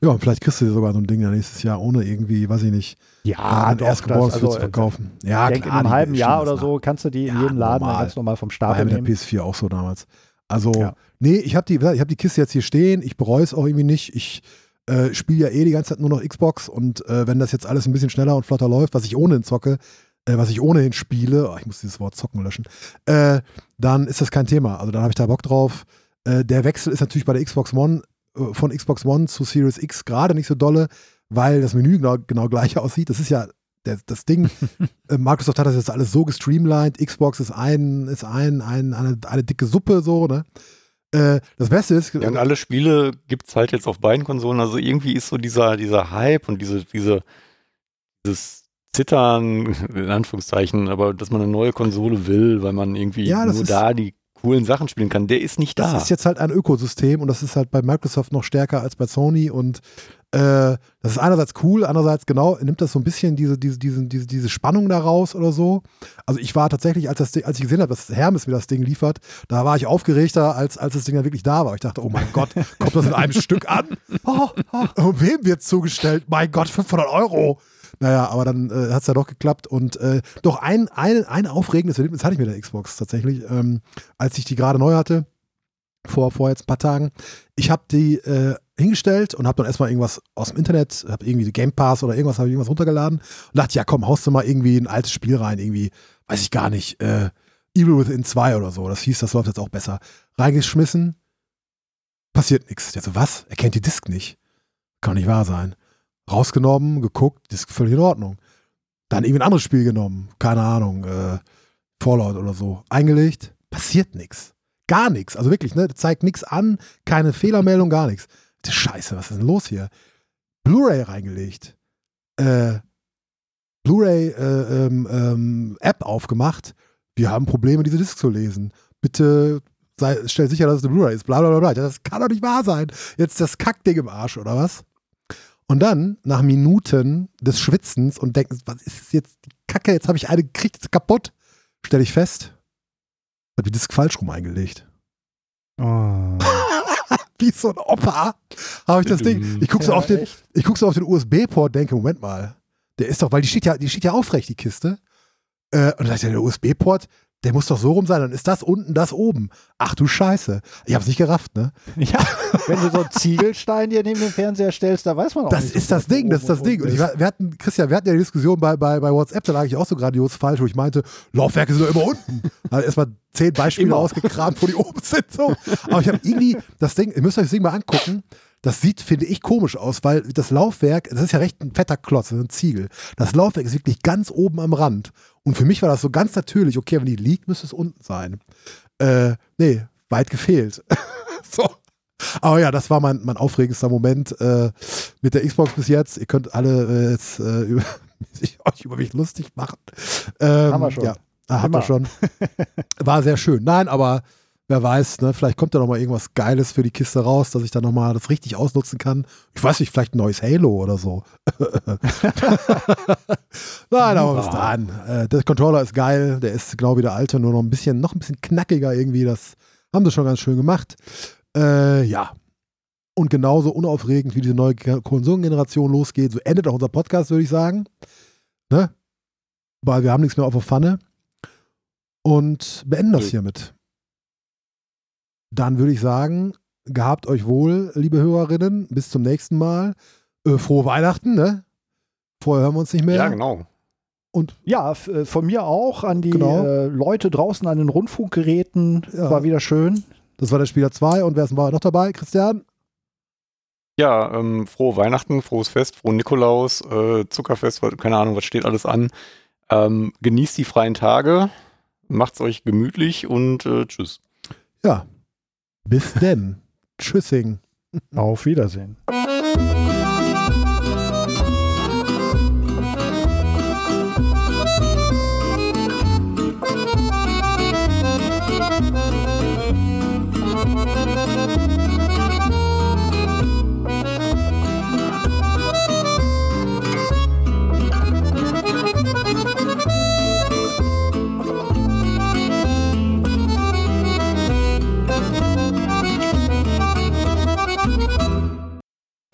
ja, und vielleicht kriegst du dir sogar so ein Ding nächstes Jahr, ohne irgendwie, weiß ich nicht, Ja, ein Erstgeborenes für zu verkaufen. Ja, Ich denke, in klar, einem halben Jahr oder so kannst du die in Ja, jedem Laden normal. ganz normal vom War ja mit der nehmen. PS4 auch so damals. Also, Ja. Nee, ich habe die, ich hab die Kiste jetzt hier stehen. Ich bereue es auch irgendwie nicht. Ich äh, spiele ja eh die ganze Zeit nur noch Xbox und äh, wenn das jetzt alles ein bisschen schneller und flotter läuft, was ich ohnehin zocke, äh, was ich ohnehin spiele, oh, ich muss dieses Wort zocken löschen, äh, dann ist das kein Thema. Also dann habe ich da Bock drauf. Äh, der Wechsel ist natürlich bei der Xbox One äh, von Xbox One zu Series X gerade nicht so dolle, weil das Menü genau, genau gleich aussieht. Das ist ja der, das Ding, Microsoft hat das jetzt alles so gestreamlined, Xbox ist ein, ist ein, ein eine, eine dicke Suppe so, ne? Äh, das Beste ist. Ja, und alle Spiele gibt es halt jetzt auf beiden Konsolen. Also irgendwie ist so dieser, dieser Hype und diese, diese, dieses Zittern, in Anführungszeichen, aber dass man eine neue Konsole will, weil man irgendwie Ja, nur da die coolen Sachen spielen kann, der ist nicht da. Das ist jetzt halt ein Ökosystem und das ist halt bei Microsoft noch stärker als bei Sony und äh, das ist einerseits cool, andererseits genau nimmt das so ein bisschen diese, diese, diese, diese, diese Spannung da raus oder so. Also ich war tatsächlich, als, das, Ding- als ich gesehen habe, dass Hermes mir das Ding liefert, da war ich aufgeregter, als, als das Ding dann wirklich da war. Ich dachte, oh mein Gott, kommt das in einem Stück an? Oh, oh, und wem wird zugestellt? Mein Gott, 500 Euro. Naja, aber dann äh, hat es ja doch geklappt. Und äh, doch ein, ein, ein aufregendes Erlebnis hatte ich mit der Xbox tatsächlich, ähm, als ich die gerade neu hatte, vor, vor jetzt ein paar Tagen. Ich habe die äh, hingestellt und habe dann erstmal irgendwas aus dem Internet, habe irgendwie Game Pass oder irgendwas, habe ich irgendwas runtergeladen und dachte, ja komm, haust du mal irgendwie ein altes Spiel rein, irgendwie, weiß ich gar nicht, äh, Evil Within 2 oder so. Das hieß, das läuft jetzt auch besser. Reingeschmissen, passiert nichts. Der so, was? Er kennt die Disk nicht. Kann nicht wahr sein. Rausgenommen, geguckt, Disk völlig in Ordnung. Dann irgendwie ein anderes Spiel genommen, keine Ahnung, äh, Fallout oder so. Eingelegt, passiert nichts. Gar nichts. Also wirklich, ne? Zeigt nichts an, keine Fehlermeldung, gar nichts. Scheiße, was ist denn los hier? Blu-ray reingelegt. Äh, Blu-ray äh, ähm, ähm, App aufgemacht. Wir haben Probleme, diese Disk zu lesen. Bitte sei, stell sicher, dass es eine Blu-ray ist. Bla bla bla, bla. Das kann doch nicht wahr sein. Jetzt das Kackding im Arsch, oder was? Und dann, nach Minuten des Schwitzens und Denkens, was ist jetzt die Kacke? Jetzt habe ich eine gekriegt, ist kaputt. Stelle ich fest, ich habe die Disk falsch rum eingelegt. Oh. Wie so ein Opa habe ich das Ding. Ich gucke so, Ja, auf den- ich guck so auf den USB-Port, denke, Moment mal, der ist doch, weil die steht ja, die steht ja aufrecht, die Kiste. Äh, und dann dachte ich, der USB-Port, der muss doch so rum sein, dann ist das unten, das oben. Ach du Scheiße. Ich hab's nicht gerafft, ne? Ja, wenn du so einen Ziegelstein dir neben den Fernseher stellst, da weiß man auch Das nicht. ist so das Ding, das ist das Ding. Und oben ich, war- wir hatten, Christian, wir hatten ja die Diskussion bei, bei, bei WhatsApp, da lag ich auch so grandios falsch, wo ich meinte, Laufwerke sind doch immer unten. Hat erstmal zehn Beispiele Immer. ausgekramt, wo die oben sind. So. Aber ich habe irgendwie das Ding, ihr müsst euch das Ding mal angucken. Das sieht, finde ich, komisch aus, weil das Laufwerk, das ist ja recht ein fetter Klotz, ein Ziegel. Das Laufwerk ist wirklich ganz oben am Rand. Und für mich war das so ganz natürlich, okay, wenn die liegt, müsste es unten sein. Äh, nee, weit gefehlt. so. Aber ja, das war mein, mein aufregendster Moment äh, mit der Xbox bis jetzt. Ihr könnt alle äh, jetzt äh, über, euch über mich lustig machen. Ähm, Haben wir schon. Ja, ah, habt ihr Immer. schon. War sehr schön. Nein, aber wer weiß, ne, vielleicht kommt da noch mal irgendwas Geiles für die Kiste raus, dass ich da noch mal das richtig ausnutzen kann. Ich weiß nicht, vielleicht ein neues Halo oder so. Nein, aber bis dahin. Äh, der Controller ist geil. Der ist genau wie der alte, nur noch ein bisschen, noch ein bisschen knackiger irgendwie. Das haben sie schon ganz schön gemacht. Äh, ja. Und genauso unaufregend, wie diese neue Ge- Konsolengeneration losgeht, so endet auch unser Podcast, würde ich sagen. Ne? Weil wir haben nichts mehr auf der Pfanne. Und beenden das hiermit. Dann würde ich sagen, gehabt euch wohl, liebe Hörerinnen. Bis zum nächsten Mal. Äh, frohe Weihnachten, ne? Vorher hören wir uns nicht mehr. ja, genau. Und Ja, äh, von mir auch an die Genau. äh, Leute draußen an den Rundfunkgeräten. Ja. War wieder schön. das war der Spieler 2. Und wer ist war noch dabei? Christian? Ja, ähm, frohe Weihnachten, frohes Fest, frohen Nikolaus, äh, Zuckerfest, keine Ahnung, was steht alles an. Ähm, genießt die freien Tage, macht's euch gemütlich und äh, tschüss. Ja. Bis denn. Tschüssing. Auf Wiedersehen.